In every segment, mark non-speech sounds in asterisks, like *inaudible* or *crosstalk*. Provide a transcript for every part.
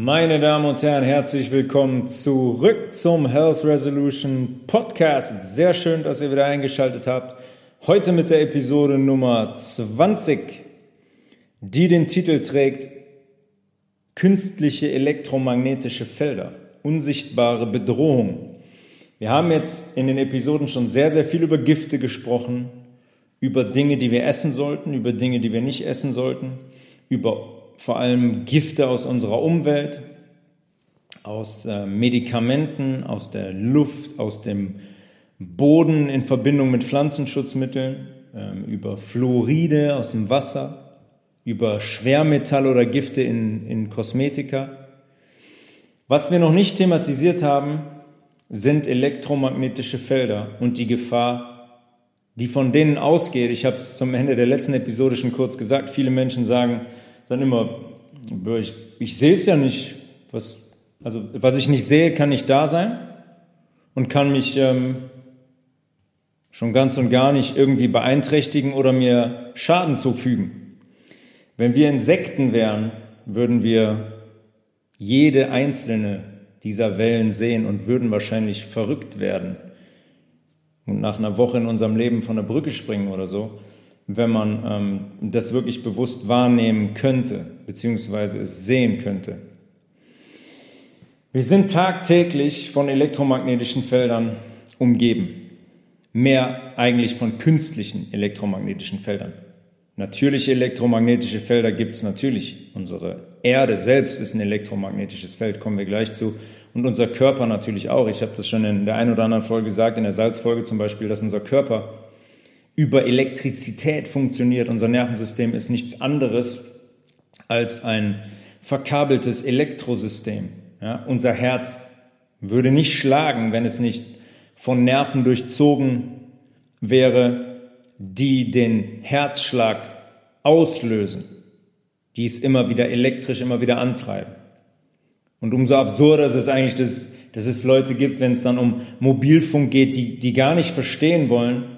Meine Damen und Herren, herzlich willkommen zurück zum Health Resolution Podcast. Sehr schön, dass ihr wieder eingeschaltet habt. Heute mit der Episode Nummer 20, die den Titel trägt Künstliche elektromagnetische Felder, unsichtbare Bedrohung. Wir haben jetzt in den Episoden schon sehr, sehr viel über Gifte gesprochen, über Dinge, die wir essen sollten, über Dinge, die wir nicht essen sollten, über vor allem Gifte aus unserer Umwelt, aus äh, Medikamenten, aus der Luft, aus dem Boden in Verbindung mit Pflanzenschutzmitteln, ähm, über Fluoride aus dem Wasser, über Schwermetalle oder Gifte in, in Kosmetika. Was wir noch nicht thematisiert haben, sind elektromagnetische Felder und die Gefahr, die von denen ausgeht. Ich habe es zum Ende der letzten Episode schon kurz gesagt. Viele Menschen sagen, dann immer, ich, ich sehe es ja nicht. Was, also, was ich nicht sehe, kann nicht da sein und kann mich ähm, schon ganz und gar nicht irgendwie beeinträchtigen oder mir Schaden zufügen. Wenn wir Insekten wären, würden wir jede einzelne dieser Wellen sehen und würden wahrscheinlich verrückt werden und nach einer Woche in unserem Leben von der Brücke springen oder so wenn man ähm, das wirklich bewusst wahrnehmen könnte, beziehungsweise es sehen könnte. Wir sind tagtäglich von elektromagnetischen Feldern umgeben. Mehr eigentlich von künstlichen elektromagnetischen Feldern. Natürliche elektromagnetische Felder gibt es natürlich. Unsere Erde selbst ist ein elektromagnetisches Feld, kommen wir gleich zu. Und unser Körper natürlich auch. Ich habe das schon in der einen oder anderen Folge gesagt, in der Salzfolge zum Beispiel, dass unser Körper über Elektrizität funktioniert. Unser Nervensystem ist nichts anderes als ein verkabeltes Elektrosystem. Ja, unser Herz würde nicht schlagen, wenn es nicht von Nerven durchzogen wäre, die den Herzschlag auslösen, die es immer wieder elektrisch, immer wieder antreiben. Und umso absurder ist es eigentlich, dass, dass es Leute gibt, wenn es dann um Mobilfunk geht, die, die gar nicht verstehen wollen,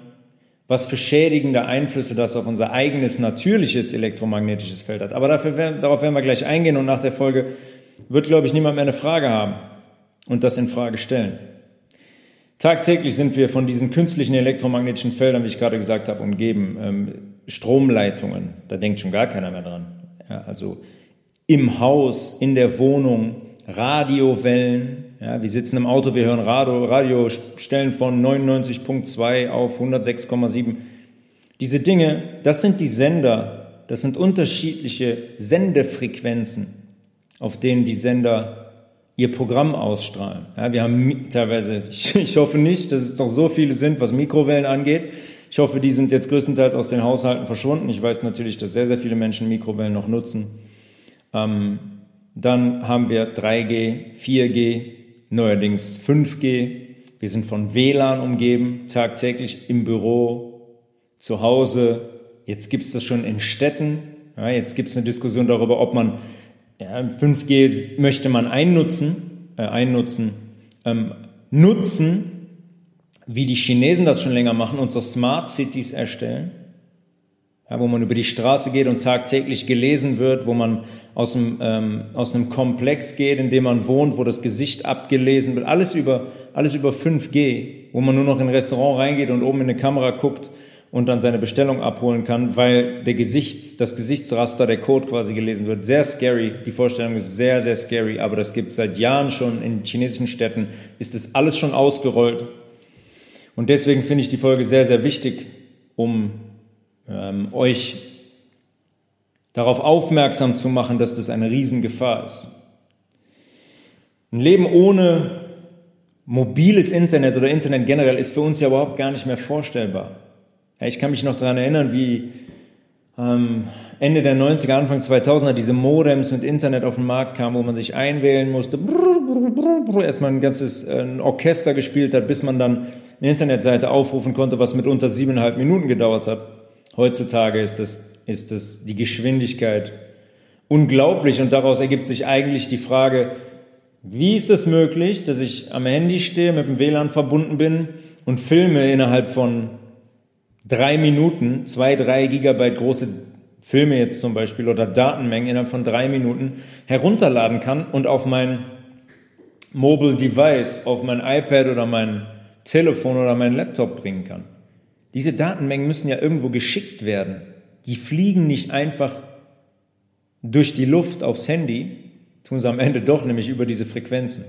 was für schädigende Einflüsse das auf unser eigenes natürliches elektromagnetisches Feld hat. Aber dafür, darauf werden wir gleich eingehen und nach der Folge wird, glaube ich, niemand mehr eine Frage haben und das in Frage stellen. Tagtäglich sind wir von diesen künstlichen elektromagnetischen Feldern, wie ich gerade gesagt habe, umgeben. Ähm, Stromleitungen, da denkt schon gar keiner mehr dran. Ja, also im Haus, in der Wohnung, Radiowellen, ja, wir sitzen im Auto, wir hören Radio, Radiostellen von 99.2 auf 106,7. Diese Dinge, das sind die Sender, das sind unterschiedliche Sendefrequenzen, auf denen die Sender ihr Programm ausstrahlen. Ja, wir haben teilweise, *laughs* ich, ich hoffe nicht, dass es doch so viele sind, was Mikrowellen angeht. Ich hoffe, die sind jetzt größtenteils aus den Haushalten verschwunden. Ich weiß natürlich, dass sehr, sehr viele Menschen Mikrowellen noch nutzen. Ähm, dann haben wir 3G, 4G, neuerdings 5G. Wir sind von WLAN umgeben, tagtäglich im Büro, zu Hause. Jetzt gibt es das schon in Städten. Ja, jetzt gibt es eine Diskussion darüber, ob man ja, 5G möchte man einnutzen, äh, einnutzen, ähm, nutzen, wie die Chinesen das schon länger machen, unsere Smart Cities erstellen, ja, wo man über die Straße geht und tagtäglich gelesen wird, wo man aus, einem, ähm, aus einem Komplex geht, in dem man wohnt, wo das Gesicht abgelesen wird, alles über, alles über 5G, wo man nur noch in ein Restaurant reingeht und oben in eine Kamera guckt und dann seine Bestellung abholen kann, weil der Gesichts, das Gesichtsraster, der Code quasi gelesen wird. Sehr scary. Die Vorstellung ist sehr, sehr scary, aber das gibt seit Jahren schon in chinesischen Städten, ist das alles schon ausgerollt. Und deswegen finde ich die Folge sehr, sehr wichtig, um ähm, euch darauf aufmerksam zu machen, dass das eine Riesengefahr ist. Ein Leben ohne mobiles Internet oder Internet generell ist für uns ja überhaupt gar nicht mehr vorstellbar. Ja, ich kann mich noch daran erinnern, wie ähm, Ende der 90er, Anfang 2000er diese Modems und Internet auf den Markt kamen, wo man sich einwählen musste, erstmal ein ganzes äh, ein Orchester gespielt hat, bis man dann eine Internetseite aufrufen konnte, was mit unter siebeneinhalb Minuten gedauert hat. Heutzutage ist das ist es die Geschwindigkeit unglaublich und daraus ergibt sich eigentlich die Frage, wie ist es möglich, dass ich am Handy stehe, mit dem WLAN verbunden bin und Filme innerhalb von drei Minuten, zwei, drei Gigabyte große Filme jetzt zum Beispiel oder Datenmengen innerhalb von drei Minuten herunterladen kann und auf mein Mobile Device, auf mein iPad oder mein Telefon oder mein Laptop bringen kann. Diese Datenmengen müssen ja irgendwo geschickt werden. Die fliegen nicht einfach durch die Luft aufs Handy, tun sie am Ende doch, nämlich über diese Frequenzen.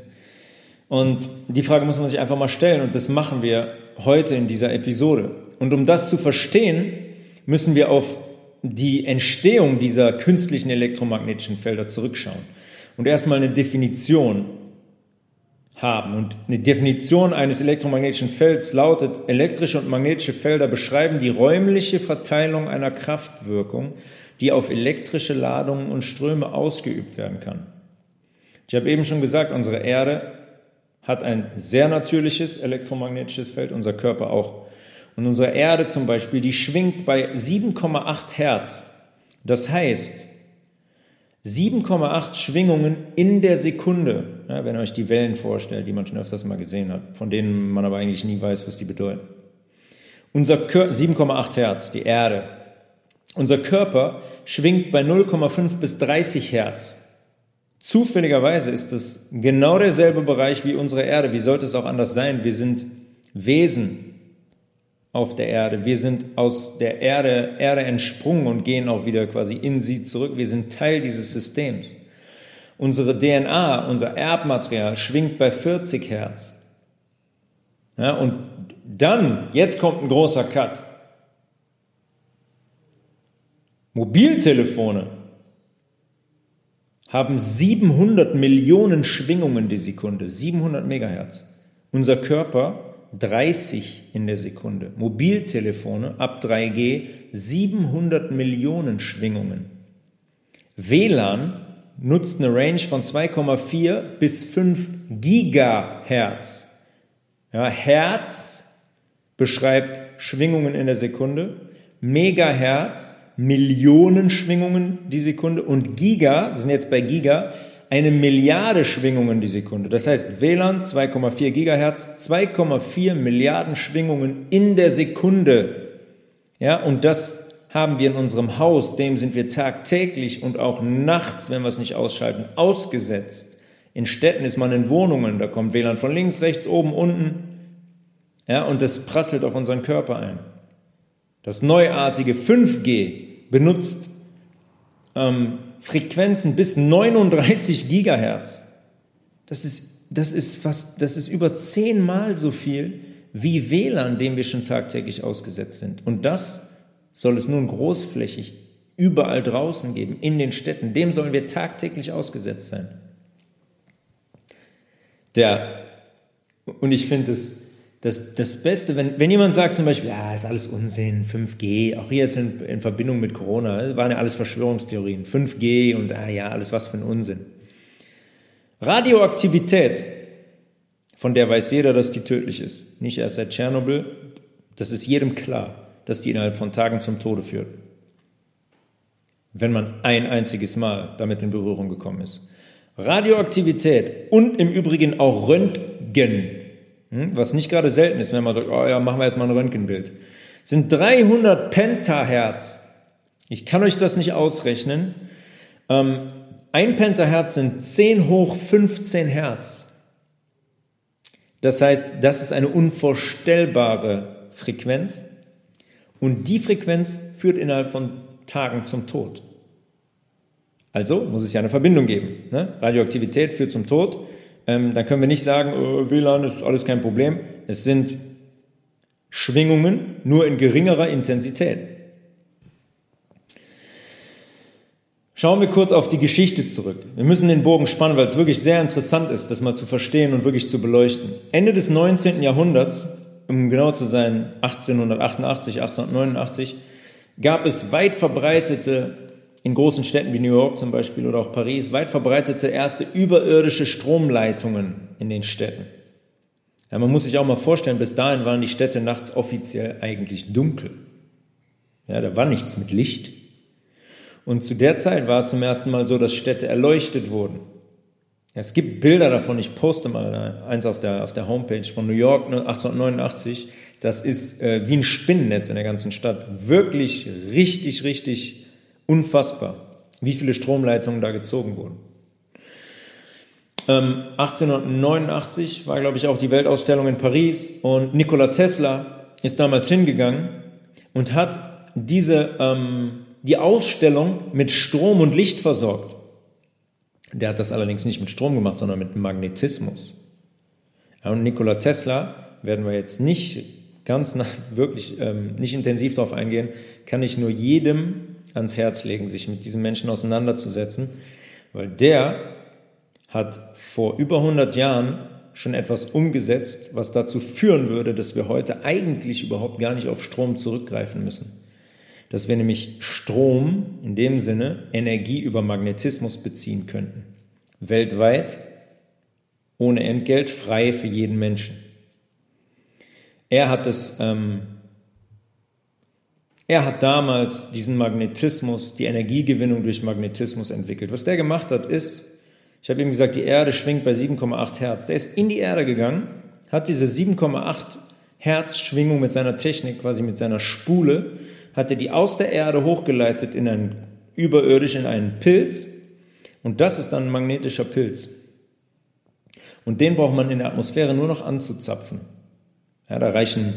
Und die Frage muss man sich einfach mal stellen und das machen wir heute in dieser Episode. Und um das zu verstehen, müssen wir auf die Entstehung dieser künstlichen elektromagnetischen Felder zurückschauen und erstmal eine Definition haben. Und eine Definition eines elektromagnetischen Felds lautet, elektrische und magnetische Felder beschreiben die räumliche Verteilung einer Kraftwirkung, die auf elektrische Ladungen und Ströme ausgeübt werden kann. Ich habe eben schon gesagt, unsere Erde hat ein sehr natürliches elektromagnetisches Feld, unser Körper auch. Und unsere Erde zum Beispiel, die schwingt bei 7,8 Hertz. Das heißt, 7,8 Schwingungen in der Sekunde, ja, wenn ihr euch die Wellen vorstellt, die man schon öfters mal gesehen hat, von denen man aber eigentlich nie weiß, was die bedeuten. Unser 7,8 Hertz, die Erde. Unser Körper schwingt bei 0,5 bis 30 Hertz. Zufälligerweise ist es genau derselbe Bereich wie unsere Erde. Wie sollte es auch anders sein? Wir sind Wesen, auf der Erde. Wir sind aus der Erde, Erde entsprungen und gehen auch wieder quasi in sie zurück. Wir sind Teil dieses Systems. Unsere DNA, unser Erbmaterial schwingt bei 40 Hertz. Ja, und dann, jetzt kommt ein großer Cut. Mobiltelefone haben 700 Millionen Schwingungen die Sekunde, 700 Megahertz. Unser Körper 30 in der Sekunde. Mobiltelefone ab 3G 700 Millionen Schwingungen. WLAN nutzt eine Range von 2,4 bis 5 Gigahertz. Ja, Hertz beschreibt Schwingungen in der Sekunde, Megahertz Millionen Schwingungen die Sekunde und Giga, wir sind jetzt bei Giga, eine Milliarde Schwingungen die Sekunde. Das heißt, WLAN 2,4 Gigahertz, 2,4 Milliarden Schwingungen in der Sekunde. Ja, und das haben wir in unserem Haus, dem sind wir tagtäglich und auch nachts, wenn wir es nicht ausschalten, ausgesetzt. In Städten ist man in Wohnungen, da kommt WLAN von links, rechts, oben, unten. Ja, und das prasselt auf unseren Körper ein. Das neuartige 5G benutzt ähm, Frequenzen bis 39 Gigahertz. Das ist, das ist fast, das ist über zehnmal so viel wie WLAN, dem wir schon tagtäglich ausgesetzt sind. Und das soll es nun großflächig überall draußen geben, in den Städten. Dem sollen wir tagtäglich ausgesetzt sein. Der, und ich finde es das, das Beste, wenn, wenn jemand sagt zum Beispiel, ja, ist alles Unsinn, 5G, auch hier jetzt in, in Verbindung mit Corona, waren ja alles Verschwörungstheorien, 5G und ah ja, alles was für ein Unsinn. Radioaktivität, von der weiß jeder, dass die tödlich ist. Nicht erst seit Tschernobyl, das ist jedem klar, dass die innerhalb von Tagen zum Tode führt. Wenn man ein einziges Mal damit in Berührung gekommen ist. Radioaktivität und im Übrigen auch Röntgen? Was nicht gerade selten ist, wenn man sagt, oh ja, machen wir jetzt mal ein Röntgenbild, sind 300 Pentahertz. Ich kann euch das nicht ausrechnen. Ähm, ein Pentahertz sind 10 hoch 15 Hertz. Das heißt, das ist eine unvorstellbare Frequenz. Und die Frequenz führt innerhalb von Tagen zum Tod. Also muss es ja eine Verbindung geben. Ne? Radioaktivität führt zum Tod ähm, dann können wir nicht sagen, äh, WLAN ist alles kein Problem. Es sind Schwingungen, nur in geringerer Intensität. Schauen wir kurz auf die Geschichte zurück. Wir müssen den Bogen spannen, weil es wirklich sehr interessant ist, das mal zu verstehen und wirklich zu beleuchten. Ende des 19. Jahrhunderts, um genau zu sein, 1888, 1889, gab es weit verbreitete in großen Städten wie New York zum Beispiel oder auch Paris weit verbreitete erste überirdische Stromleitungen in den Städten. Ja, man muss sich auch mal vorstellen, bis dahin waren die Städte nachts offiziell eigentlich dunkel. Ja, da war nichts mit Licht. Und zu der Zeit war es zum ersten Mal so, dass Städte erleuchtet wurden. Ja, es gibt Bilder davon, ich poste mal eins auf der, auf der Homepage von New York 1889. Das ist äh, wie ein Spinnennetz in der ganzen Stadt. Wirklich richtig, richtig Unfassbar, wie viele Stromleitungen da gezogen wurden. Ähm, 1889 war, glaube ich, auch die Weltausstellung in Paris und Nikola Tesla ist damals hingegangen und hat diese, ähm, die Ausstellung mit Strom und Licht versorgt. Der hat das allerdings nicht mit Strom gemacht, sondern mit Magnetismus. Und Nikola Tesla werden wir jetzt nicht ganz nach, wirklich ähm, nicht intensiv darauf eingehen, kann ich nur jedem ans Herz legen, sich mit diesem Menschen auseinanderzusetzen, weil der hat vor über 100 Jahren schon etwas umgesetzt, was dazu führen würde, dass wir heute eigentlich überhaupt gar nicht auf Strom zurückgreifen müssen. Dass wir nämlich Strom, in dem Sinne Energie über Magnetismus beziehen könnten. Weltweit, ohne Entgelt, frei für jeden Menschen. Er hat es, ähm, er hat damals diesen Magnetismus, die Energiegewinnung durch Magnetismus entwickelt. Was der gemacht hat, ist, ich habe ihm gesagt, die Erde schwingt bei 7,8 Hertz. Der ist in die Erde gegangen, hat diese 7,8 Hertz Schwingung mit seiner Technik, quasi mit seiner Spule, hat er die aus der Erde hochgeleitet in einen überirdisch in einen Pilz und das ist dann ein magnetischer Pilz. Und den braucht man in der Atmosphäre nur noch anzuzapfen. Ja, da reichen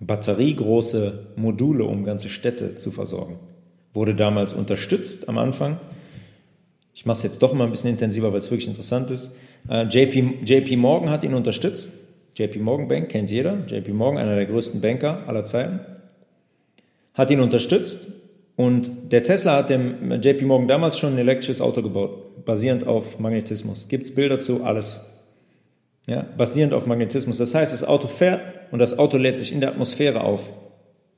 batteriegroße Module, um ganze Städte zu versorgen. Wurde damals unterstützt am Anfang ich mache es jetzt doch mal ein bisschen intensiver, weil es wirklich interessant ist. Äh, JP, JP Morgan hat ihn unterstützt. JP Morgan Bank kennt jeder. JP Morgan, einer der größten Banker aller Zeiten, hat ihn unterstützt. Und der Tesla hat dem JP Morgan damals schon ein elektrisches Auto gebaut, basierend auf Magnetismus. Gibt es Bilder zu? Alles. Ja, basierend auf Magnetismus. Das heißt, das Auto fährt und das Auto lädt sich in der Atmosphäre auf.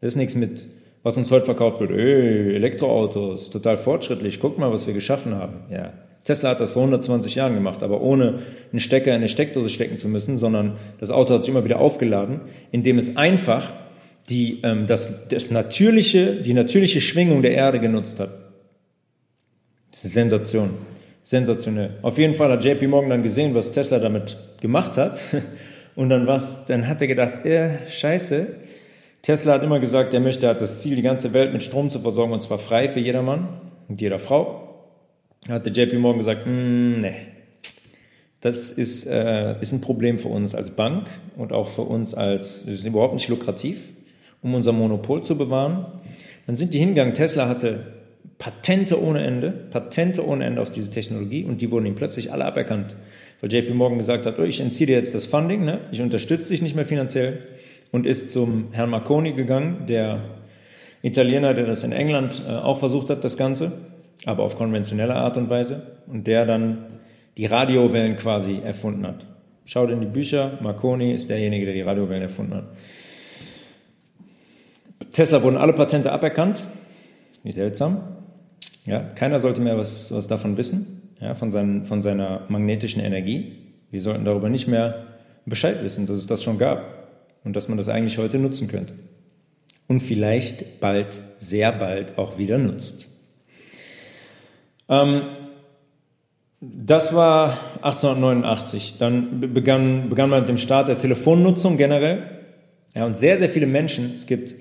Das ist nichts mit was uns heute verkauft wird, ey, Elektroautos, total fortschrittlich, guck mal, was wir geschaffen haben. Ja, Tesla hat das vor 120 Jahren gemacht, aber ohne einen Stecker in eine Steckdose stecken zu müssen, sondern das Auto hat sich immer wieder aufgeladen, indem es einfach die, ähm, das, das natürliche, die natürliche Schwingung der Erde genutzt hat. Das ist eine Sensation. Sensationell. Auf jeden Fall hat JP Morgan dann gesehen, was Tesla damit gemacht hat. Und dann was, dann hat er gedacht, äh, scheiße, Tesla hat immer gesagt, er möchte, er hat das Ziel, die ganze Welt mit Strom zu versorgen und zwar frei für jedermann und jeder Frau. Hat der JP Morgan gesagt, mm, nee, das ist, äh, ist ein Problem für uns als Bank und auch für uns als, das ist überhaupt nicht lukrativ, um unser Monopol zu bewahren. Dann sind die hingegangen, Tesla hatte Patente ohne Ende, Patente ohne Ende auf diese Technologie und die wurden ihm plötzlich alle aberkannt, weil JP Morgan gesagt hat, oh, ich entziehe dir jetzt das Funding, ne? ich unterstütze dich nicht mehr finanziell und ist zum Herrn Marconi gegangen, der Italiener, der das in England äh, auch versucht hat, das Ganze, aber auf konventionelle Art und Weise, und der dann die Radiowellen quasi erfunden hat. Schaut in die Bücher, Marconi ist derjenige, der die Radiowellen erfunden hat. Tesla wurden alle Patente aberkannt. Wie seltsam. Ja, keiner sollte mehr was, was davon wissen, ja, von, seinen, von seiner magnetischen Energie. Wir sollten darüber nicht mehr Bescheid wissen, dass es das schon gab und dass man das eigentlich heute nutzen könnte. Und vielleicht bald, sehr bald auch wieder nutzt. Ähm, das war 1889. Dann begann, begann man mit dem Start der Telefonnutzung generell. Ja, und sehr, sehr viele Menschen, es gibt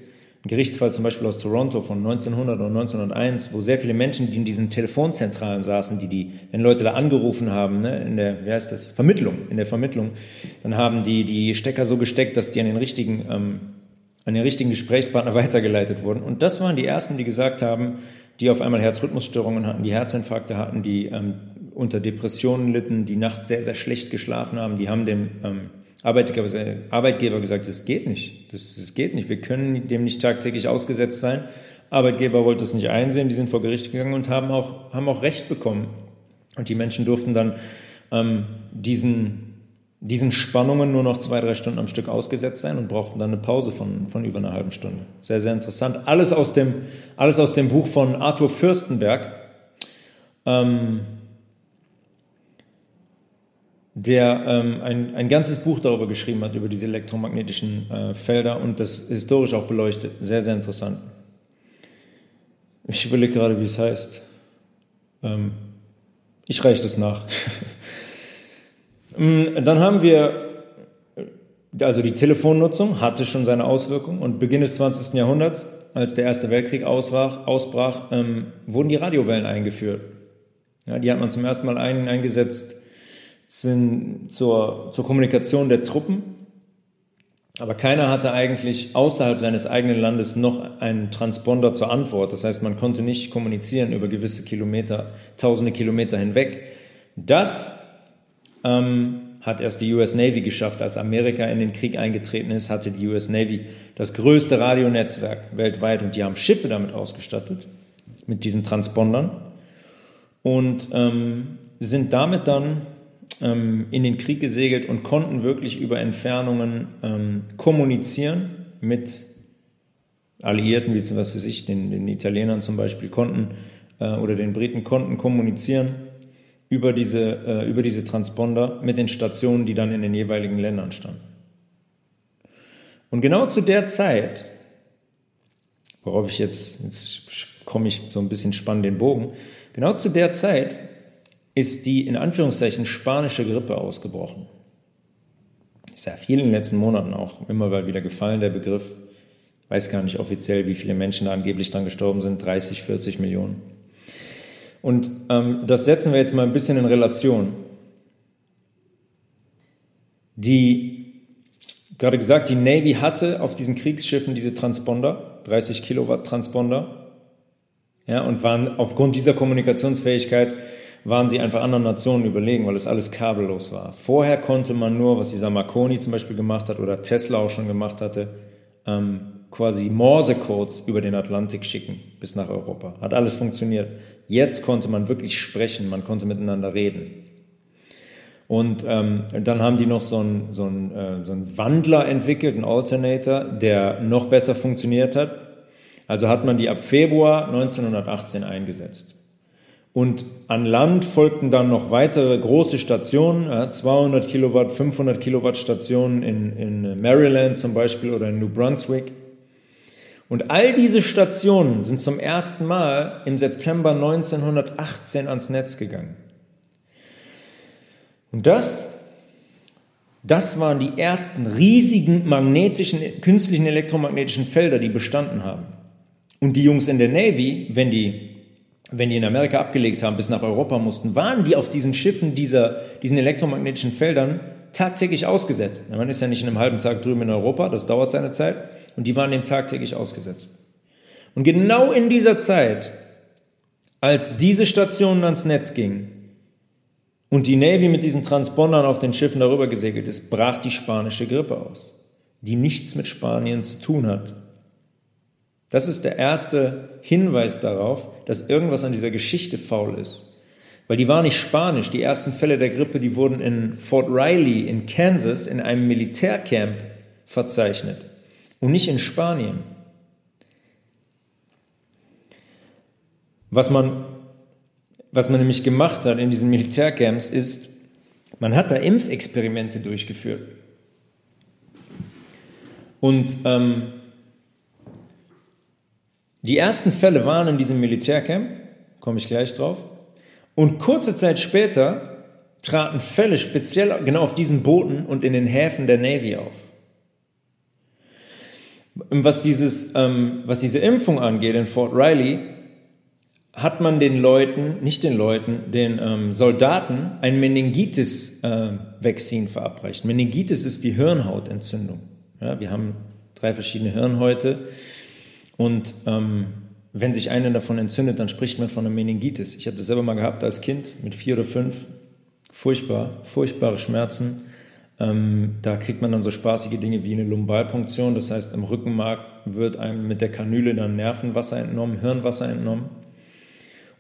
einen Gerichtsfall zum Beispiel aus Toronto von 1900 oder 1901, wo sehr viele Menschen, die in diesen Telefonzentralen saßen, die die, wenn Leute da angerufen haben, ne, in der, wie heißt das, Vermittlung, in der Vermittlung, dann haben die die Stecker so gesteckt, dass die an den richtigen, ähm, an den richtigen Gesprächspartner *laughs* weitergeleitet wurden. Und das waren die ersten, die gesagt haben, die auf einmal Herzrhythmusstörungen hatten, die Herzinfarkte hatten, die ähm, unter Depressionen litten, die nachts sehr, sehr schlecht geschlafen haben, die haben dem ähm, Arbeitgeber, Arbeitgeber gesagt, das geht nicht. Das, das geht nicht. Wir können dem nicht tagtäglich ausgesetzt sein. Arbeitgeber wollte es nicht einsehen. Die sind vor Gericht gegangen und haben auch, haben auch Recht bekommen. Und die Menschen durften dann ähm, diesen, diesen Spannungen nur noch zwei, drei Stunden am Stück ausgesetzt sein und brauchten dann eine Pause von, von über einer halben Stunde. Sehr, sehr interessant. Alles aus dem, alles aus dem Buch von Arthur Fürstenberg. Ähm, der ähm, ein, ein ganzes Buch darüber geschrieben hat, über diese elektromagnetischen äh, Felder und das historisch auch beleuchtet. Sehr, sehr interessant. Ich überlege gerade, wie es heißt. Ähm, ich reiche das nach. *laughs* Mm, dann haben wir, also die Telefonnutzung hatte schon seine Auswirkungen und Beginn des 20. Jahrhunderts als der Erste Weltkrieg ausbrach, ausbrach ähm, wurden die Radiowellen eingeführt. Ja, die hat man zum ersten Mal ein, eingesetzt sind zur, zur Kommunikation der Truppen. Aber keiner hatte eigentlich außerhalb seines eigenen Landes noch einen Transponder zur Antwort. Das heißt, man konnte nicht kommunizieren über gewisse Kilometer, tausende Kilometer hinweg. Das ähm, hat erst die US Navy geschafft. Als Amerika in den Krieg eingetreten ist, hatte die US Navy das größte Radionetzwerk weltweit und die haben Schiffe damit ausgestattet, mit diesen Transpondern und ähm, sind damit dann ähm, in den Krieg gesegelt und konnten wirklich über Entfernungen ähm, kommunizieren mit Alliierten, wie zum Beispiel ich, den, den Italienern zum Beispiel, konnten äh, oder den Briten konnten kommunizieren über diese, äh, über diese Transponder mit den Stationen, die dann in den jeweiligen Ländern standen. Und genau zu der Zeit, worauf ich jetzt, jetzt komme ich so ein bisschen spannend den Bogen, genau zu der Zeit ist die in Anführungszeichen spanische Grippe ausgebrochen. Ist ja viel in den letzten Monaten auch immer mal wieder gefallen, der Begriff. Weiß gar nicht offiziell, wie viele Menschen da angeblich dran gestorben sind, 30, 40 Millionen. Und ähm, das setzen wir jetzt mal ein bisschen in Relation. Die, gerade gesagt, die Navy hatte auf diesen Kriegsschiffen diese Transponder, 30 Kilowatt Transponder, ja, und waren aufgrund dieser Kommunikationsfähigkeit waren sie einfach anderen Nationen überlegen, weil es alles kabellos war. Vorher konnte man nur, was dieser Marconi zum Beispiel gemacht hat oder Tesla auch schon gemacht hatte, ähm, quasi Morse-Codes über den Atlantik schicken bis nach Europa. Hat alles funktioniert. Jetzt konnte man wirklich sprechen, man konnte miteinander reden. Und ähm, dann haben die noch so einen, so, einen, äh, so einen Wandler entwickelt, einen Alternator, der noch besser funktioniert hat. Also hat man die ab Februar 1918 eingesetzt. Und an Land folgten dann noch weitere große Stationen, 200 Kilowatt, 500 Kilowatt Stationen in, in Maryland zum Beispiel oder in New Brunswick. Und all diese Stationen sind zum ersten Mal im September 1918 ans Netz gegangen. Und das, das waren die ersten riesigen magnetischen, künstlichen elektromagnetischen Felder, die bestanden haben. Und die Jungs in der Navy, wenn die wenn die in Amerika abgelegt haben, bis nach Europa mussten, waren die auf diesen Schiffen dieser, diesen elektromagnetischen Feldern tagtäglich ausgesetzt. Man ist ja nicht in einem halben Tag drüben in Europa, das dauert seine Zeit, und die waren dem tagtäglich ausgesetzt. Und genau in dieser Zeit, als diese Stationen ans Netz gingen und die Navy mit diesen Transpondern auf den Schiffen darüber gesegelt ist, brach die spanische Grippe aus, die nichts mit Spanien zu tun hat, das ist der erste Hinweis darauf, dass irgendwas an dieser Geschichte faul ist. Weil die war nicht spanisch. Die ersten Fälle der Grippe, die wurden in Fort Riley in Kansas in einem Militärcamp verzeichnet und nicht in Spanien. Was man, was man nämlich gemacht hat in diesen Militärcamps ist, man hat da Impfexperimente durchgeführt. Und ähm, die ersten Fälle waren in diesem Militärcamp, komme ich gleich drauf. Und kurze Zeit später traten Fälle speziell genau auf diesen Booten und in den Häfen der Navy auf. Was, dieses, ähm, was diese Impfung angeht in Fort Riley, hat man den Leuten, nicht den Leuten, den ähm, Soldaten ein Meningitis-Vakzin äh, verabreicht. Meningitis ist die Hirnhautentzündung. Ja, wir haben drei verschiedene Hirnhäute. Und ähm, wenn sich eine davon entzündet, dann spricht man von einer Meningitis. Ich habe das selber mal gehabt als Kind mit vier oder fünf. Furchtbar, furchtbare Schmerzen. Ähm, da kriegt man dann so spaßige Dinge wie eine Lumbalpunktion. Das heißt, im Rückenmark wird einem mit der Kanüle dann Nervenwasser entnommen, Hirnwasser entnommen.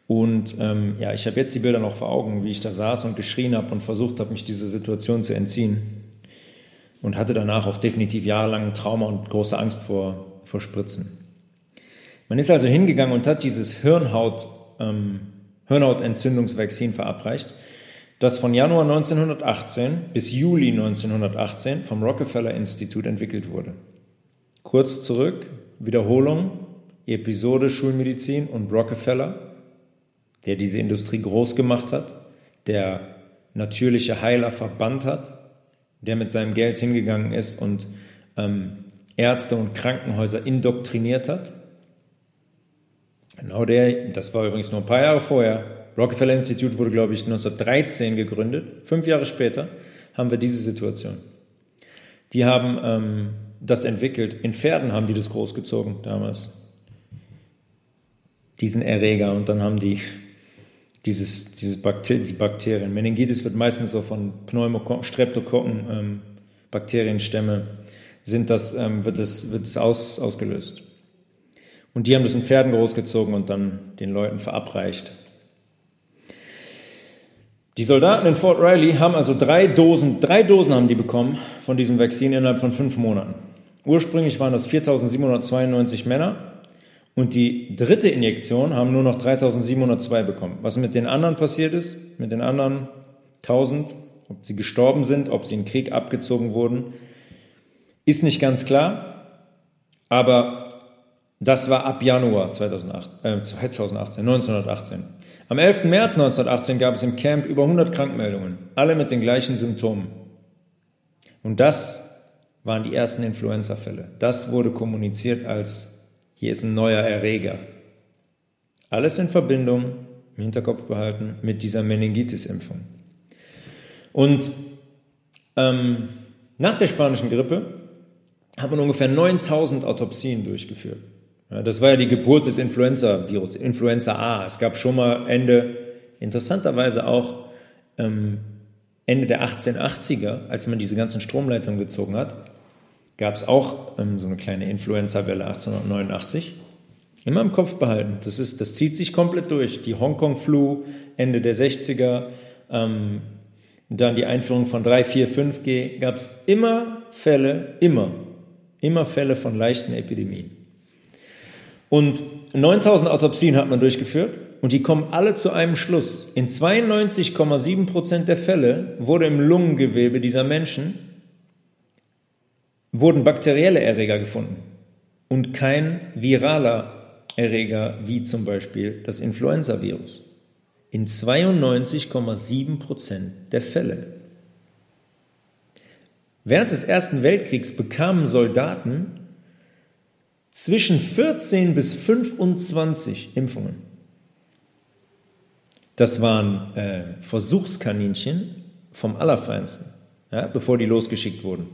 Und ähm, ja, ich habe jetzt die Bilder noch vor Augen, wie ich da saß und geschrien habe und versucht habe, mich dieser Situation zu entziehen. Und hatte danach auch definitiv jahrelang Trauma und große Angst vor, vor Spritzen. Man ist also hingegangen und hat dieses Hirnhaut, ähm, Hirnhautentzündungsvakzin verabreicht, das von Januar 1918 bis Juli 1918 vom Rockefeller Institut entwickelt wurde. Kurz zurück, Wiederholung, Episode Schulmedizin und Rockefeller, der diese Industrie groß gemacht hat, der natürliche Heiler verbannt hat, der mit seinem Geld hingegangen ist und ähm, Ärzte und Krankenhäuser indoktriniert hat Genau der, das war übrigens nur ein paar Jahre vorher. Rockefeller Institute wurde, glaube ich, 1913 gegründet. Fünf Jahre später haben wir diese Situation. Die haben ähm, das entwickelt. In Pferden haben die das großgezogen damals. Diesen Erreger. Und dann haben die dieses, dieses Bakter die Bakterien. Meningitis wird meistens so von Pneumokokken, Streptokokken, ähm, Bakterienstämme, sind das, ähm, wird es, wird es aus, ausgelöst. Und die haben das in Pferden großgezogen und dann den Leuten verabreicht. Die Soldaten in Fort Riley haben also drei Dosen, drei Dosen haben die bekommen von diesem Vakzin innerhalb von fünf Monaten. Ursprünglich waren das 4792 Männer und die dritte Injektion haben nur noch 3702 bekommen. Was mit den anderen passiert ist, mit den anderen 1000, ob sie gestorben sind, ob sie in Krieg abgezogen wurden, ist nicht ganz klar. Aber das war ab Januar 2008, äh, 2018, 1918. Am 11. März 1918 gab es im Camp über 100 Krankmeldungen, alle mit den gleichen Symptomen. Und das waren die ersten Influenza-Fälle. Das wurde kommuniziert als, hier ist ein neuer Erreger. Alles in Verbindung, im Hinterkopf behalten, mit dieser Meningitis-Impfung. Und ähm, nach der spanischen Grippe hat man ungefähr 9000 Autopsien durchgeführt. Das war ja die Geburt des Influenza-Virus, Influenza A. Es gab schon mal Ende, interessanterweise auch ähm, Ende der 1880er, als man diese ganzen Stromleitungen gezogen hat, gab es auch ähm, so eine kleine Influenza-Welle 1889. Immer im Kopf behalten. Das, ist, das zieht sich komplett durch. Die Hongkong-Flu Ende der 60er, ähm, dann die Einführung von 3, 4, 5G, gab es immer Fälle, immer, immer Fälle von leichten Epidemien. Und 9000 Autopsien hat man durchgeführt und die kommen alle zu einem Schluss. In 92,7 Prozent der Fälle wurde im Lungengewebe dieser Menschen wurden bakterielle Erreger gefunden und kein viraler Erreger wie zum Beispiel das Influenza-Virus. In 92,7 Prozent der Fälle. Während des Ersten Weltkriegs bekamen Soldaten zwischen 14 bis 25 Impfungen. Das waren äh, Versuchskaninchen vom Allerfeinsten, ja, bevor die losgeschickt wurden.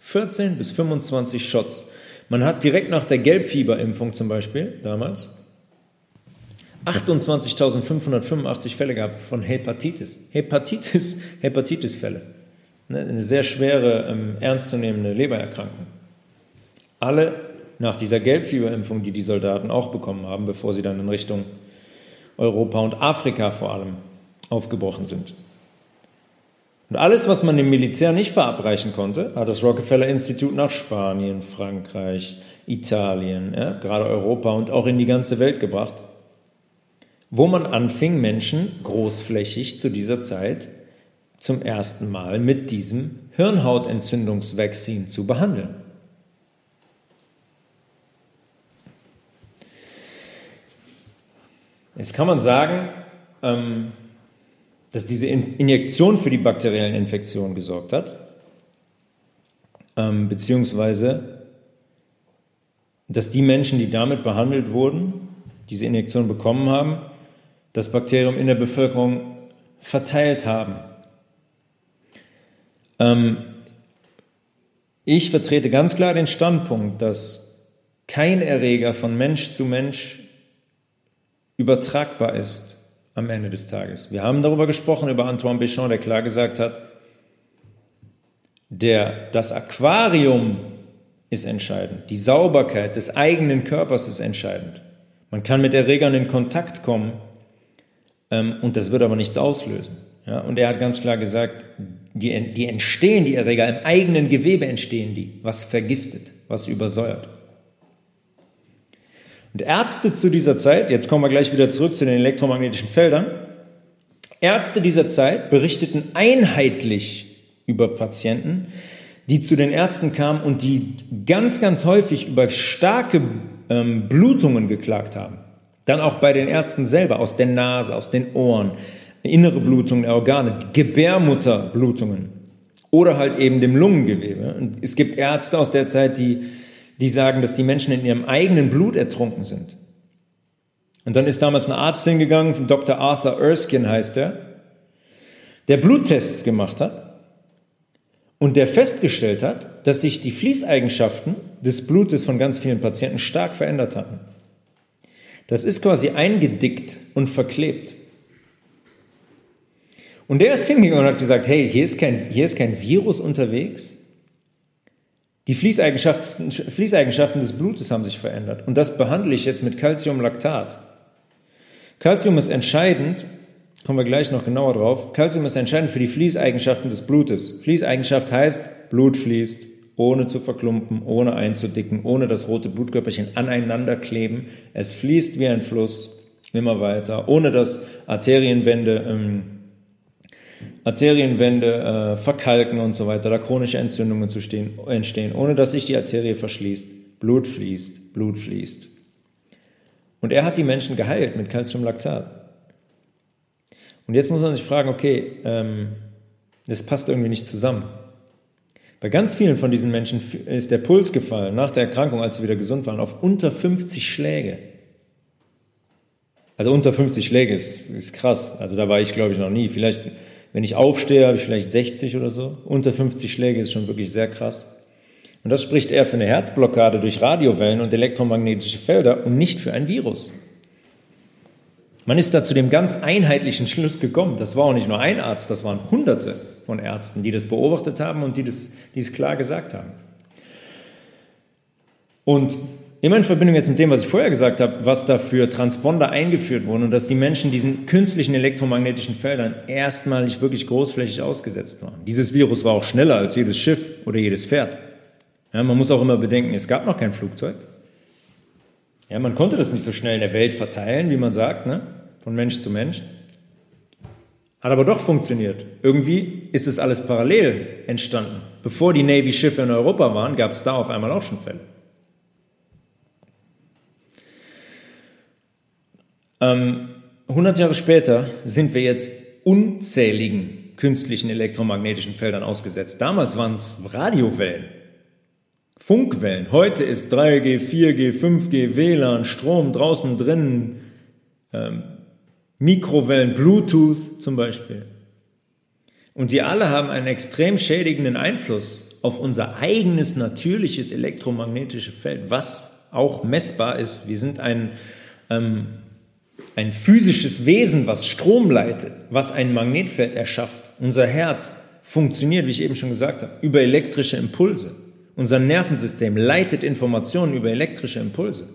14 bis 25 Shots. Man hat direkt nach der Gelbfieberimpfung zum Beispiel damals 28.585 Fälle gehabt von Hepatitis. Hepatitis, *laughs* Hepatitis-Fälle. Ne, eine sehr schwere, ähm, ernstzunehmende Lebererkrankung. Alle nach dieser Gelbfieberimpfung, die die Soldaten auch bekommen haben, bevor sie dann in Richtung Europa und Afrika vor allem aufgebrochen sind. Und alles, was man dem Militär nicht verabreichen konnte, hat das Rockefeller Institut nach Spanien, Frankreich, Italien, ja, gerade Europa und auch in die ganze Welt gebracht, wo man anfing, Menschen großflächig zu dieser Zeit zum ersten Mal mit diesem Hirnhautentzündungsvaccin zu behandeln. Jetzt kann man sagen, ähm, dass diese Injektion für die bakteriellen Infektionen gesorgt hat, ähm, beziehungsweise dass die Menschen, die damit behandelt wurden, diese Injektion bekommen haben, das Bakterium in der Bevölkerung verteilt haben. Ähm, ich vertrete ganz klar den Standpunkt, dass kein Erreger von Mensch zu Mensch übertragbar ist am Ende des Tages. Wir haben darüber gesprochen, über Antoine Béchamp, der klar gesagt hat, der, das Aquarium ist entscheidend. Die Sauberkeit des eigenen Körpers ist entscheidend. Man kann mit Erregern in Kontakt kommen ähm, und das wird aber nichts auslösen. Ja, und er hat ganz klar gesagt, die, die entstehen, die Erreger, im eigenen Gewebe entstehen die, was vergiftet, was übersäuert. Und Ärzte zu dieser Zeit, jetzt kommen wir gleich wieder zurück zu den elektromagnetischen Feldern, Ärzte dieser Zeit berichteten einheitlich über Patienten, die zu den Ärzten kamen und die ganz, ganz häufig über starke ähm, Blutungen geklagt haben. Dann auch bei den Ärzten selber, aus der Nase, aus den Ohren, innere Blutungen der Organe, Gebärmutterblutungen oder halt eben dem Lungengewebe. Und es gibt Ärzte aus der Zeit, die die sagen, dass die Menschen in ihrem eigenen Blut ertrunken sind. Und dann ist damals ein Arzt hingegangen, Dr. Arthur Erskine heißt er, der Bluttests gemacht hat und der festgestellt hat, dass sich die Fließeigenschaften des Blutes von ganz vielen Patienten stark verändert hatten. Das ist quasi eingedickt und verklebt. Und der ist hingegangen und hat gesagt, hey, hier ist kein, hier ist kein Virus unterwegs. Die Fließeigenschaften, Fließeigenschaften des Blutes haben sich verändert. Und das behandle ich jetzt mit Calciumlactat. Calcium ist entscheidend, kommen wir gleich noch genauer drauf. Calcium ist entscheidend für die Fließeigenschaften des Blutes. Fließeigenschaft heißt, Blut fließt, ohne zu verklumpen, ohne einzudicken, ohne das rote Blutkörperchen aneinander kleben. Es fließt wie ein Fluss immer weiter, ohne dass Arterienwände ähm, Arterienwände äh, verkalken und so weiter, da chronische Entzündungen zu stehen, entstehen, ohne dass sich die Arterie verschließt. Blut fließt, Blut fließt. Und er hat die Menschen geheilt mit Calciumlactat. Und jetzt muss man sich fragen, okay, ähm, das passt irgendwie nicht zusammen. Bei ganz vielen von diesen Menschen ist der Puls gefallen nach der Erkrankung, als sie wieder gesund waren, auf unter 50 Schläge. Also unter 50 Schläge ist, ist krass. Also da war ich, glaube ich, noch nie. Vielleicht wenn ich aufstehe, habe ich vielleicht 60 oder so. Unter 50 Schläge ist schon wirklich sehr krass. Und das spricht eher für eine Herzblockade durch Radiowellen und elektromagnetische Felder und nicht für ein Virus. Man ist da zu dem ganz einheitlichen Schluss gekommen. Das war auch nicht nur ein Arzt, das waren Hunderte von Ärzten, die das beobachtet haben und die das, die es klar gesagt haben. Und Immer in Verbindung jetzt mit dem, was ich vorher gesagt habe, was da für Transponder eingeführt wurden und dass die Menschen diesen künstlichen elektromagnetischen Feldern erstmalig wirklich großflächig ausgesetzt waren. Dieses Virus war auch schneller als jedes Schiff oder jedes Pferd. Ja, man muss auch immer bedenken, es gab noch kein Flugzeug. Ja, man konnte das nicht so schnell in der Welt verteilen, wie man sagt, ne? von Mensch zu Mensch. Hat aber doch funktioniert. Irgendwie ist es alles parallel entstanden. Bevor die Navy-Schiffe in Europa waren, gab es da auf einmal auch schon Fälle. Ähm, 100 Jahre später sind wir jetzt unzähligen künstlichen elektromagnetischen Feldern ausgesetzt. Damals waren es Radiowellen, Funkwellen. Heute ist 3G, 4G, 5G, WLAN, Strom draußen drinnen, ähm, Mikrowellen, Bluetooth zum Beispiel. Und die alle haben einen extrem schädigenden Einfluss auf unser eigenes natürliches elektromagnetisches Feld, was auch messbar ist. Wir sind ein ähm, ein physisches Wesen, was Strom leitet, was ein Magnetfeld erschafft. Unser Herz funktioniert, wie ich eben schon gesagt habe, über elektrische Impulse. Unser Nervensystem leitet Informationen über elektrische Impulse.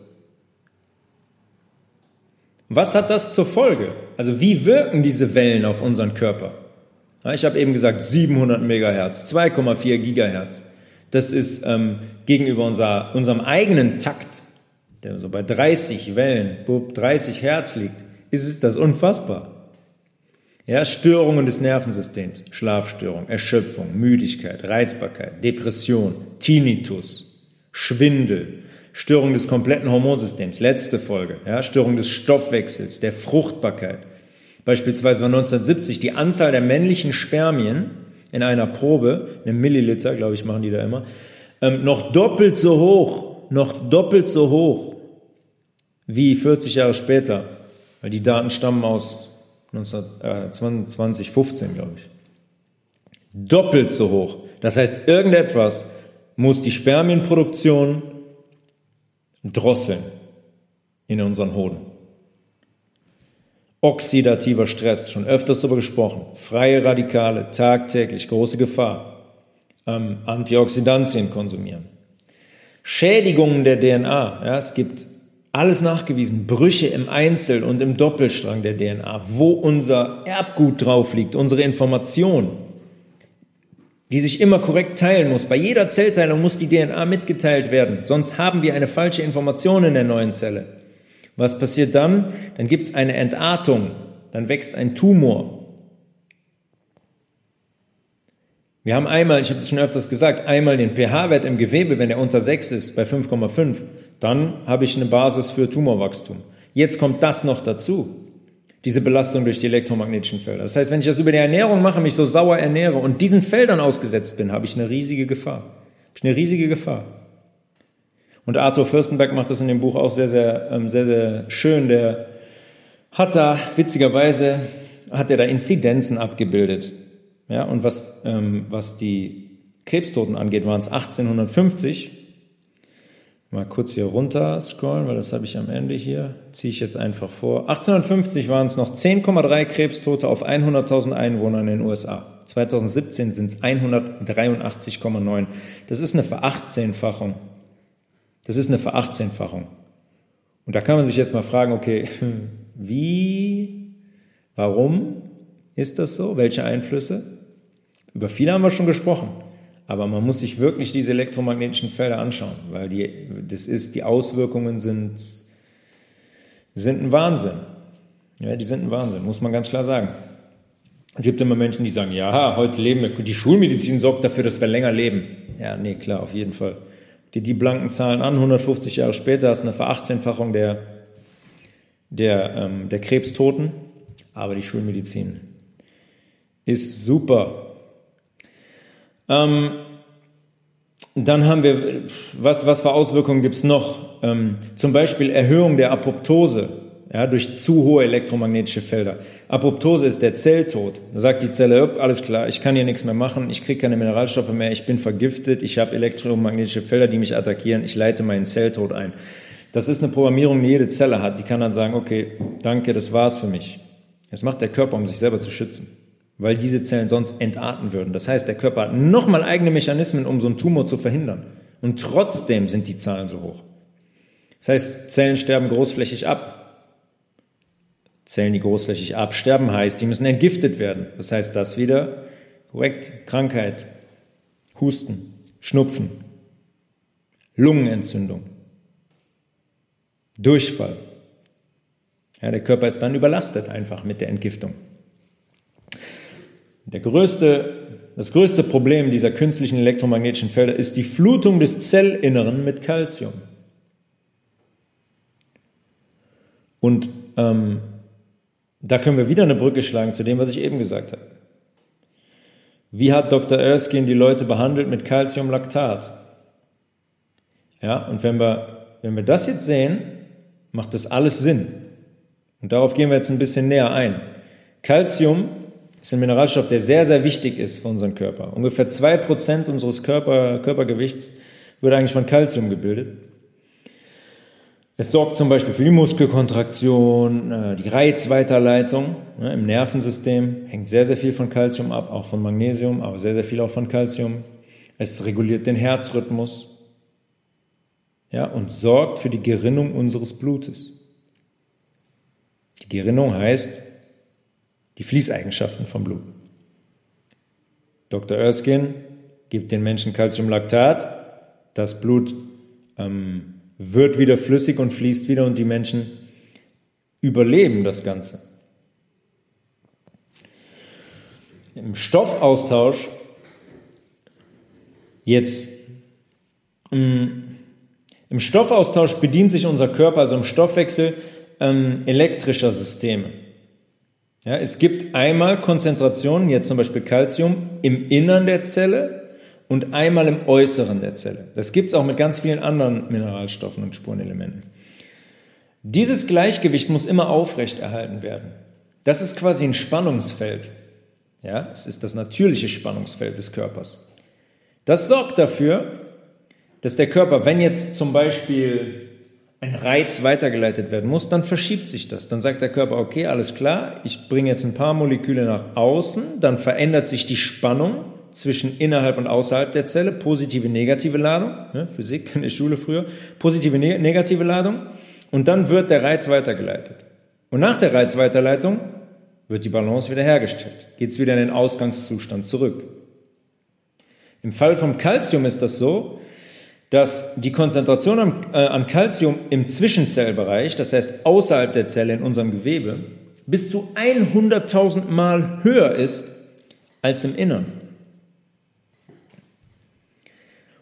Was hat das zur Folge? Also wie wirken diese Wellen auf unseren Körper? Ich habe eben gesagt 700 Megahertz, 2,4 Gigahertz. Das ist ähm, gegenüber unser, unserem eigenen Takt der so bei 30 Wellen, 30 Hertz liegt, ist es das unfassbar. Ja, Störungen des Nervensystems, Schlafstörung, Erschöpfung, Müdigkeit, Reizbarkeit, Depression, Tinnitus, Schwindel, Störung des kompletten Hormonsystems, letzte Folge, ja, Störung des Stoffwechsels, der Fruchtbarkeit. Beispielsweise war 1970 die Anzahl der männlichen Spermien in einer Probe, einem Milliliter, glaube ich, machen die da immer, ähm, noch doppelt so hoch, noch doppelt so hoch wie 40 Jahre später, weil die Daten stammen aus 2015, glaube ich. Doppelt so hoch. Das heißt, irgendetwas muss die Spermienproduktion drosseln in unseren Hoden. Oxidativer Stress, schon öfters darüber gesprochen. Freie Radikale, tagtäglich, große Gefahr. Ähm, Antioxidantien konsumieren. Schädigungen der DNA. Ja, es gibt alles nachgewiesen, Brüche im Einzel- und im Doppelstrang der DNA, wo unser Erbgut drauf liegt, unsere Information, die sich immer korrekt teilen muss. Bei jeder Zellteilung muss die DNA mitgeteilt werden, sonst haben wir eine falsche Information in der neuen Zelle. Was passiert dann? Dann gibt es eine Entartung, dann wächst ein Tumor. Wir haben einmal, ich habe es schon öfters gesagt, einmal den pH-Wert im Gewebe, wenn er unter 6 ist, bei 5,5 dann habe ich eine Basis für Tumorwachstum. Jetzt kommt das noch dazu, diese Belastung durch die elektromagnetischen Felder. Das heißt, wenn ich das über die Ernährung mache, mich so sauer ernähre und diesen Feldern ausgesetzt bin, habe ich eine riesige Gefahr. Habe ich eine riesige Gefahr. Und Arthur Fürstenberg macht das in dem Buch auch sehr, sehr, ähm, sehr, sehr schön. Der hat da witzigerweise hat er da Inzidenzen abgebildet. Ja, und was, ähm, was die Krebstoten angeht, waren es 1850. Mal kurz hier runter scrollen, weil das habe ich am Ende hier. Ziehe ich jetzt einfach vor. 1850 waren es noch 10,3 Krebstote auf 100.000 Einwohner in den USA. 2017 sind es 183,9. Das ist eine Verachtzehnfachung. Das ist eine Verachtzehnfachung. Und da kann man sich jetzt mal fragen, okay, *laughs* wie, warum ist das so? Welche Einflüsse? Über viele haben wir schon gesprochen. Aber man muss sich wirklich diese elektromagnetischen Felder anschauen, weil die, das ist, die Auswirkungen sind, sind ein Wahnsinn. Ja, die sind ein Wahnsinn, muss man ganz klar sagen. Es gibt immer Menschen, die sagen, ja, heute leben wir, die Schulmedizin sorgt dafür, dass wir länger leben. Ja, nee, klar, auf jeden Fall. Die, die blanken Zahlen an, 150 Jahre später hast du eine Verachtzehnfachung der, der, ähm, der Krebstoten, aber die Schulmedizin ist super. Ähm, dann haben wir, was, was für Auswirkungen gibt es noch? Ähm, zum Beispiel Erhöhung der Apoptose ja, durch zu hohe elektromagnetische Felder. Apoptose ist der Zelltod. Da sagt die Zelle, alles klar, ich kann hier nichts mehr machen, ich kriege keine Mineralstoffe mehr, ich bin vergiftet, ich habe elektromagnetische Felder, die mich attackieren, ich leite meinen Zelltod ein. Das ist eine Programmierung, die jede Zelle hat. Die kann dann sagen, okay, danke, das war's für mich. Das macht der Körper, um sich selber zu schützen weil diese Zellen sonst entarten würden. Das heißt, der Körper hat nochmal eigene Mechanismen, um so einen Tumor zu verhindern. Und trotzdem sind die Zahlen so hoch. Das heißt, Zellen sterben großflächig ab. Zellen, die großflächig absterben, heißt, die müssen entgiftet werden. Das heißt, das wieder korrekt Krankheit, Husten, Schnupfen, Lungenentzündung, Durchfall. Ja, der Körper ist dann überlastet einfach mit der Entgiftung. Größte, das größte Problem dieser künstlichen elektromagnetischen Felder ist die Flutung des Zellinneren mit Calcium. Und ähm, da können wir wieder eine Brücke schlagen zu dem, was ich eben gesagt habe. Wie hat Dr. Erskine die Leute behandelt mit Calciumlaktat? Ja, und wenn wir, wenn wir das jetzt sehen, macht das alles Sinn. Und darauf gehen wir jetzt ein bisschen näher ein. Calcium ist ein Mineralstoff, der sehr, sehr wichtig ist für unseren Körper. Ungefähr zwei Prozent unseres Körper, Körpergewichts wird eigentlich von Kalzium gebildet. Es sorgt zum Beispiel für die Muskelkontraktion, äh, die Reizweiterleitung ne, im Nervensystem, hängt sehr, sehr viel von Kalzium ab, auch von Magnesium, aber sehr, sehr viel auch von Kalzium. Es reguliert den Herzrhythmus ja, und sorgt für die Gerinnung unseres Blutes. Die Gerinnung heißt, die Fließeigenschaften vom Blut. Dr. Erskine gibt den Menschen Calciumlaktat, das Blut ähm, wird wieder flüssig und fließt wieder und die Menschen überleben das Ganze. Im Stoffaustausch jetzt ähm, im Stoffaustausch bedient sich unser Körper, also im Stoffwechsel, ähm, elektrischer Systeme. Ja, es gibt einmal Konzentrationen, jetzt zum Beispiel Calcium, im Innern der Zelle und einmal im Äußeren der Zelle. Das gibt es auch mit ganz vielen anderen Mineralstoffen und Spurenelementen. Dieses Gleichgewicht muss immer aufrechterhalten werden. Das ist quasi ein Spannungsfeld. Ja, es ist das natürliche Spannungsfeld des Körpers. Das sorgt dafür, dass der Körper, wenn jetzt zum Beispiel ein Reiz weitergeleitet werden muss, dann verschiebt sich das. Dann sagt der Körper, okay, alles klar, ich bringe jetzt ein paar Moleküle nach außen, dann verändert sich die Spannung zwischen innerhalb und außerhalb der Zelle, positive, negative Ladung, ne, Physik in der Schule früher, positive, negative Ladung, und dann wird der Reiz weitergeleitet. Und nach der Reizweiterleitung wird die Balance wieder hergestellt, geht es wieder in den Ausgangszustand zurück. Im Fall vom Calcium ist das so, dass die Konzentration an, äh, im Zwischenzellbereich, das heißt außerhalb der Zelle in unserem Gewebe, bis zu 100.000 Mal höher ist als im Innern.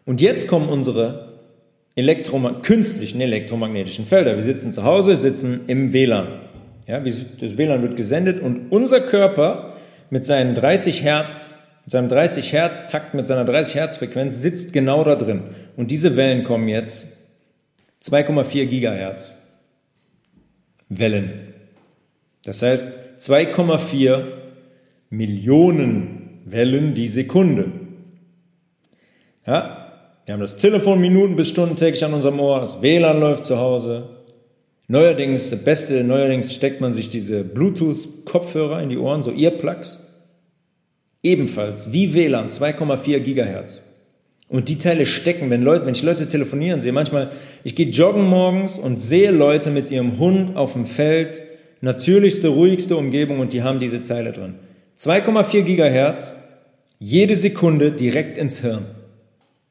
Und jetzt kommen unsere Elektroma künstlichen elektromagnetischen Felder. Wir sitzen zu Hause, sitzen im WLAN. Ja, das WLAN wird gesendet und unser Körper mit seinen 30 Hertz mit seinem 30 Hertz Takt, mit seiner 30 Hertz Frequenz sitzt genau da drin. Und diese Wellen kommen jetzt 2,4 Gigahertz Wellen. Das heißt 2,4 Millionen Wellen die Sekunde. Ja, wir haben das Telefon Minuten bis Stunden täglich an unserem Ohr, das WLAN läuft zu Hause. Neuerdings, das Beste, neuerdings steckt man sich diese Bluetooth-Kopfhörer in die Ohren, so Earplugs. Ebenfalls wie WLAN 2,4 Gigahertz. Und die Teile stecken, wenn Leute, wenn ich Leute telefonieren sehe, manchmal, ich gehe joggen morgens und sehe Leute mit ihrem Hund auf dem Feld, natürlichste, ruhigste Umgebung und die haben diese Teile drin. 2,4 Gigahertz, jede Sekunde direkt ins Hirn.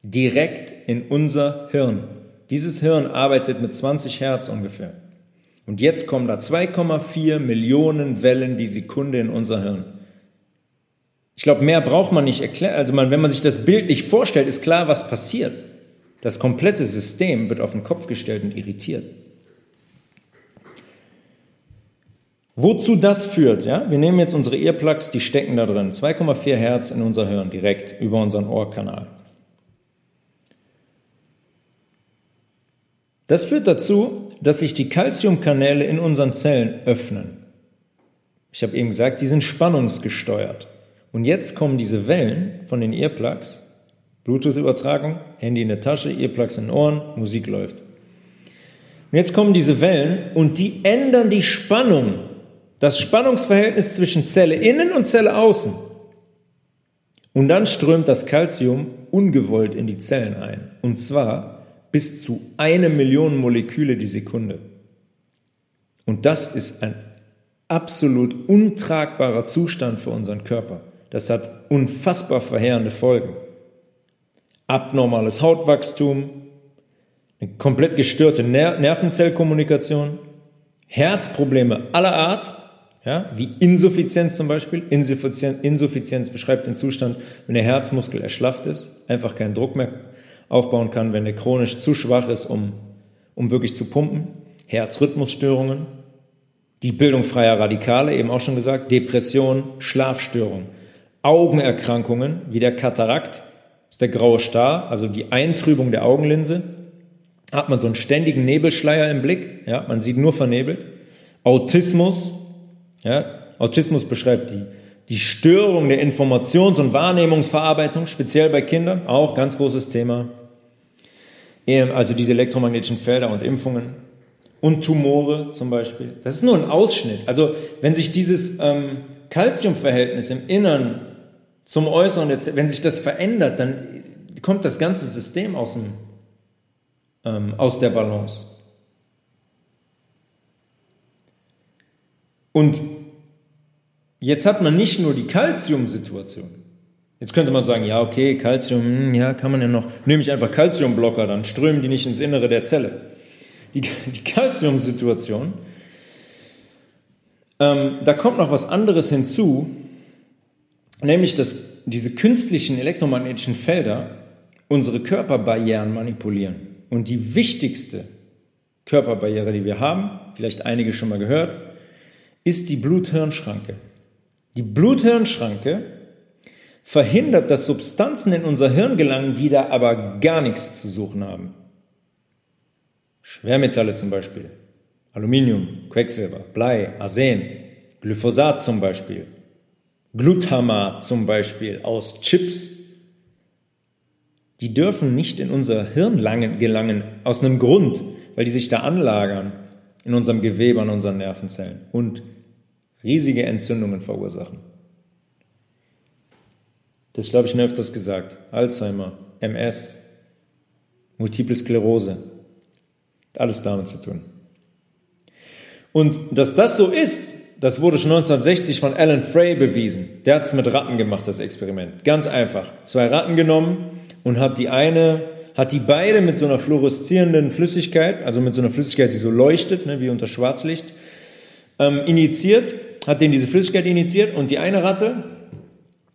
Direkt in unser Hirn. Dieses Hirn arbeitet mit 20 Hertz ungefähr. Und jetzt kommen da 2,4 Millionen Wellen die Sekunde in unser Hirn. Ich glaube, mehr braucht man nicht erklären. Also man, wenn man sich das Bild nicht vorstellt, ist klar, was passiert. Das komplette System wird auf den Kopf gestellt und irritiert. Wozu das führt, ja? Wir nehmen jetzt unsere Earplugs, die stecken da drin. 2,4 Hertz in unser Hirn, direkt über unseren Ohrkanal. Das führt dazu, dass sich die Calciumkanäle in unseren Zellen öffnen. Ich habe eben gesagt, die sind spannungsgesteuert. Und jetzt kommen diese Wellen von den Earplugs, Bluetooth-Übertragung, Handy in der Tasche, Earplugs in den Ohren, Musik läuft. Und jetzt kommen diese Wellen und die ändern die Spannung, das Spannungsverhältnis zwischen Zelle innen und Zelle außen. Und dann strömt das Calcium ungewollt in die Zellen ein. Und zwar bis zu eine Million Moleküle die Sekunde. Und das ist ein absolut untragbarer Zustand für unseren Körper. Das hat unfassbar verheerende Folgen. Abnormales Hautwachstum, eine komplett gestörte Ner Nervenzellkommunikation, Herzprobleme aller Art, ja, wie Insuffizienz zum Beispiel. Insuffizienz, Insuffizienz beschreibt den Zustand, wenn der Herzmuskel erschlafft ist, einfach keinen Druck mehr aufbauen kann, wenn der chronisch zu schwach ist, um, um wirklich zu pumpen. Herzrhythmusstörungen, die Bildung freier Radikale, eben auch schon gesagt, Depression, Schlafstörung, Augenerkrankungen wie der Katarakt, ist der graue Star, also die Eintrübung der Augenlinse, hat man so einen ständigen Nebelschleier im Blick, ja, man sieht nur vernebelt. Autismus, ja, Autismus beschreibt die die Störung der Informations- und Wahrnehmungsverarbeitung, speziell bei Kindern, auch ganz großes Thema. Also diese elektromagnetischen Felder und Impfungen und Tumore zum Beispiel. Das ist nur ein Ausschnitt. Also wenn sich dieses ähm, Calciumverhältnis im Innern zum Äußeren, wenn sich das verändert, dann kommt das ganze System aus, dem, ähm, aus der Balance. Und Jetzt hat man nicht nur die Calcium-Situation. Jetzt könnte man sagen, ja, okay, Calcium, hm, ja, kann man ja noch, nehme ich einfach Calciumblocker, dann strömen die nicht ins Innere der Zelle. Die, die Calcium-Situation, ähm, da kommt noch was anderes hinzu, nämlich, dass diese künstlichen elektromagnetischen Felder unsere Körperbarrieren manipulieren. Und die wichtigste Körperbarriere, die wir haben, vielleicht einige schon mal gehört, ist die Blut-Hirn-Schranke. Die Blut-Hirn-Schranke verhindert, dass Substanzen in unser Hirn gelangen, die da aber gar nichts zu suchen haben. Schwermetalle zum Beispiel, Aluminium, Quecksilber, Blei, Arsen, Glyphosat zum Beispiel, Glutamat zum Beispiel aus Chips. Die dürfen nicht in unser Hirn gelangen, aus einem Grund, weil die sich da anlagern in unserem Gewebe, an unseren Nervenzellen. Und riesige Entzündungen verursachen. Das glaube ich schon öfters gesagt. Alzheimer, MS, Multiple Sklerose. Alles damit zu tun. Und dass das so ist, das wurde schon 1960 von Alan Frey bewiesen. Der hat es mit Ratten gemacht, das Experiment. Ganz einfach. Zwei Ratten genommen und hat die eine, hat die beide mit so einer fluoreszierenden Flüssigkeit, also mit so einer Flüssigkeit, die so leuchtet, ne, wie unter Schwarzlicht, ähm, injiziert hat den diese Flüssigkeit initiiert und die eine Ratte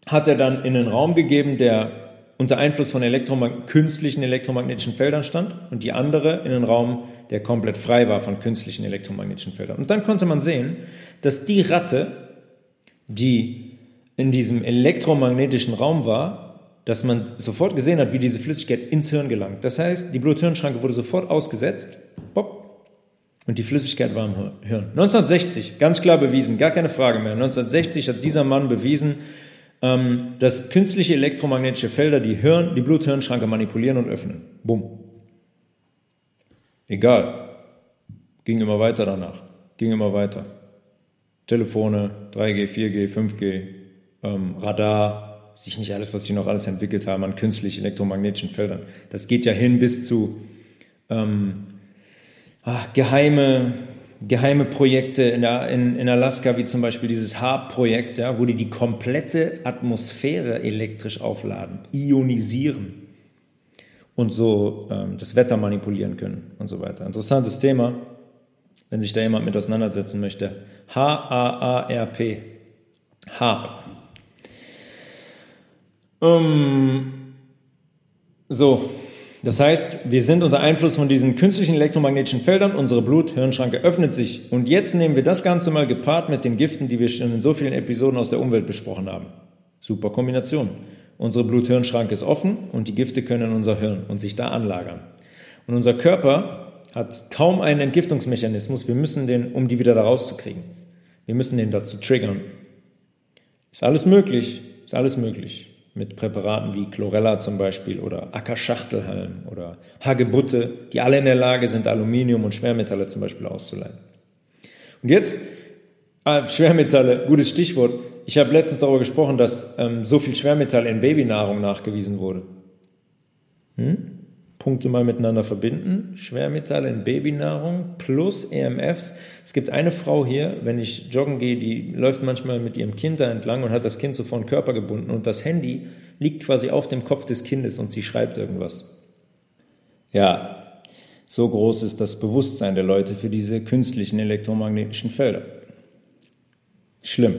hat er dann in einen Raum gegeben, der unter Einfluss von Elektromag künstlichen elektromagnetischen Feldern stand und die andere in einen Raum, der komplett frei war von künstlichen elektromagnetischen Feldern. Und dann konnte man sehen, dass die Ratte, die in diesem elektromagnetischen Raum war, dass man sofort gesehen hat, wie diese Flüssigkeit ins Hirn gelangt. Das heißt, die Blut-Hirn-Schranke wurde sofort ausgesetzt, pop, Und die Flüssigkeit war im Hirn. 1960, ganz klar bewiesen, gar keine Frage mehr. 1960 hat dieser Mann bewiesen, ähm, dass künstliche elektromagnetische Felder die, Hirn, die Blut-Hirn-Schranke manipulieren und öffnen. Bumm. Egal. Ging immer weiter danach. Ging immer weiter. Telefone, 3G, 4G, 5G, ähm, Radar, sich nicht alles, was sie noch alles entwickelt haben an künstlich elektromagnetischen Feldern. Das geht ja hin bis zu ähm, ach, geheime, geheime Projekte in, in, in Alaska, wie zum Beispiel dieses HARP-Projekt, ja, wo die die komplette Atmosphäre elektrisch aufladen, ionisieren und so ähm, das Wetter manipulieren können und so weiter. Interessantes Thema, wenn sich da jemand mit auseinandersetzen möchte. H-A-A-R-P. HARP. Ähm, so, das heißt, wir sind unter Einfluss von diesen künstlichen elektromagnetischen Feldern, unsere Blut-Hirnschranke öffnet sich. Und jetzt nehmen wir das Ganze mal gepaart mit den Giften, die wir schon in so vielen Episoden aus der Umwelt besprochen haben. Super Kombination. Unsere Blut-Hirnschranke ist offen und die Gifte können in unser Hirn und sich da anlagern. Und unser Körper hat kaum einen Entgiftungsmechanismus. Wir müssen den, um die wieder da rauszukriegen. Wir müssen den dazu triggern. Ist alles möglich, ist alles möglich mit Präparaten wie Chlorella zum Beispiel oder Ackerschachtelhalm oder Hagebutte, die alle in der Lage sind, Aluminium und Schwermetalle zum Beispiel auszuleiten. Und jetzt, äh, Schwermetalle, gutes Stichwort. Ich habe letztens darüber gesprochen, dass ähm, so viel Schwermetall in Babynahrung nachgewiesen wurde. Hm? Punkte mal miteinander verbinden. Schwermetalle in Babynahrung plus EMFs. Es gibt eine Frau hier, wenn ich joggen gehe, die läuft manchmal mit ihrem Kind da entlang und hat das Kind so vor den Körper gebunden und das Handy liegt quasi auf dem Kopf des Kindes und sie schreibt irgendwas. Ja, so groß ist das Bewusstsein der Leute für diese künstlichen elektromagnetischen Felder. Schlimm,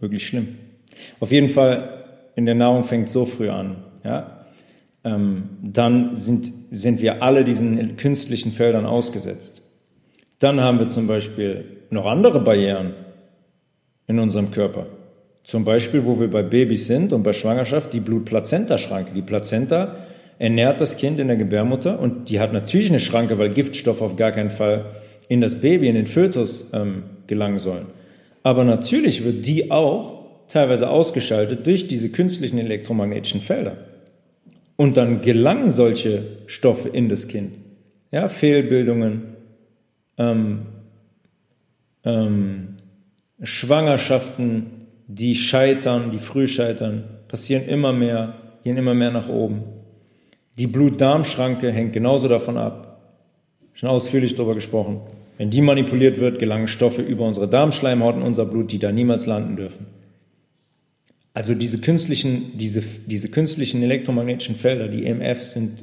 wirklich schlimm. Auf jeden Fall, in der Nahrung fängt so früh an. Ja? Ähm, dann sind, sind wir alle diesen künstlichen Feldern ausgesetzt. Dann haben wir zum Beispiel noch andere Barrieren in unserem Körper. Zum Beispiel, wo wir bei Babys sind und bei Schwangerschaft, die Blutplazenta-Schranke. Die Plazenta ernährt das Kind in der Gebärmutter und die hat natürlich eine Schranke, weil Giftstoffe auf gar keinen Fall in das Baby, in den Fötus ähm, gelangen sollen. Aber natürlich wird die auch teilweise ausgeschaltet durch diese künstlichen elektromagnetischen Felder. Und dann gelangen solche Stoffe in das Kind. Ja, Fehlbildungen, ähm, ähm, Schwangerschaften, die scheitern, die früh scheitern, passieren immer mehr, gehen immer mehr nach oben. Die Blut-Darm-Schranke hängt genauso davon ab. Schon ausführlich darüber gesprochen. Wenn die manipuliert wird, gelangen Stoffe über unsere Darmschleimhaut in unser Blut, die da niemals landen dürfen. Also diese künstlichen, diese, diese künstlichen elektromagnetischen Felder, die EMFs, sind,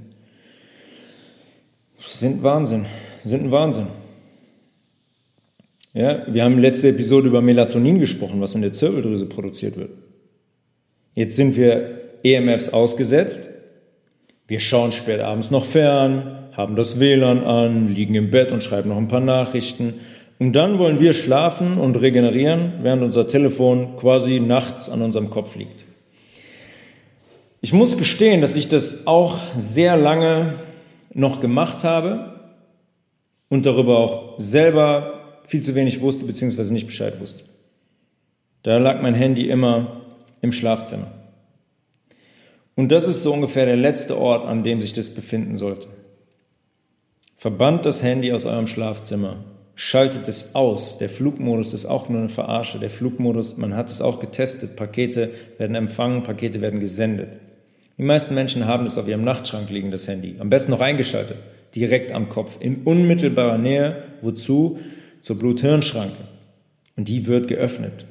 sind Wahnsinn, sind ein Wahnsinn. Ja, wir haben letzte Episode über Melatonin gesprochen, was in der Zirbeldrüse produziert wird. Jetzt sind wir EMFs ausgesetzt. Wir schauen spät abends noch fern, haben das WLAN an, liegen im Bett und schreiben noch ein paar Nachrichten und dann wollen wir schlafen und regenerieren, während unser Telefon quasi nachts an unserem Kopf liegt. Ich muss gestehen, dass ich das auch sehr lange noch gemacht habe und darüber auch selber viel zu wenig wusste bzw. nicht Bescheid wusste. Da lag mein Handy immer im Schlafzimmer. Und das ist so ungefähr der letzte Ort, an dem sich das befinden sollte. Verbannt das Handy aus eurem Schlafzimmer schaltet es aus. Der Flugmodus ist auch nur eine Verarsche. Der Flugmodus, man hat es auch getestet. Pakete werden empfangen, Pakete werden gesendet. Die meisten Menschen haben es auf ihrem Nachtschrank liegen, das Handy. Am besten noch eingeschaltet, direkt am Kopf, in unmittelbarer Nähe. Wozu? Zur Blut-Hirn-Schranke. Und die wird geöffnet.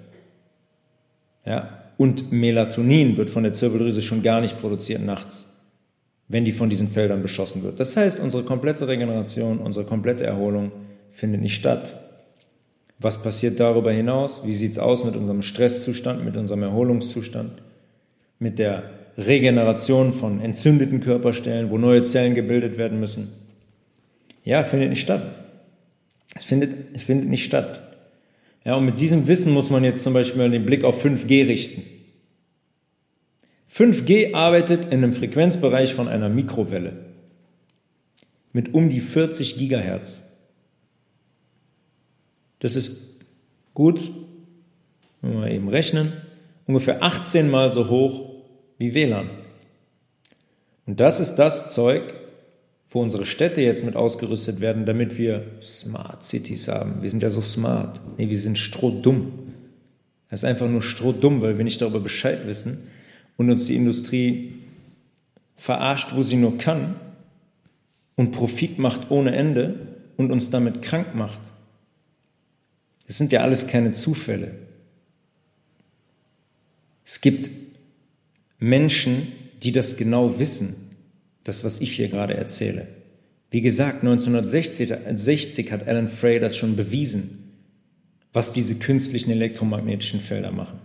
Ja? Und Melatonin wird von der Zirbeldrüse schon gar nicht produziert nachts, wenn die von diesen Feldern beschossen wird. Das heißt, unsere komplette Regeneration, unsere komplette Erholung findet nicht statt. Was passiert darüber hinaus? Wie sieht es aus mit unserem Stresszustand, mit unserem Erholungszustand, mit der Regeneration von entzündeten Körperstellen, wo neue Zellen gebildet werden müssen? Ja, findet nicht statt. Es findet, es findet nicht statt. Ja, und mit diesem Wissen muss man jetzt zum Beispiel den Blick auf 5G richten. 5G arbeitet in einem Frequenzbereich von einer Mikrowelle mit um die 40 Gigahertz. Das ist gut, wenn wir eben rechnen, ungefähr 18 mal so hoch wie WLAN. Und das ist das Zeug, wo unsere Städte jetzt mit ausgerüstet werden, damit wir Smart Cities haben. Wir sind ja so smart. Nee, wir sind strohdumm. Das ist einfach nur strohdumm, weil wir nicht darüber Bescheid wissen und uns die Industrie verarscht, wo sie nur kann und Profit macht ohne Ende und uns damit krank macht. Das sind ja alles keine Zufälle. Es gibt Menschen, die das genau wissen, das, was ich hier gerade erzähle. Wie gesagt, 1960 hat Alan Frey das schon bewiesen, was diese künstlichen elektromagnetischen Felder machen.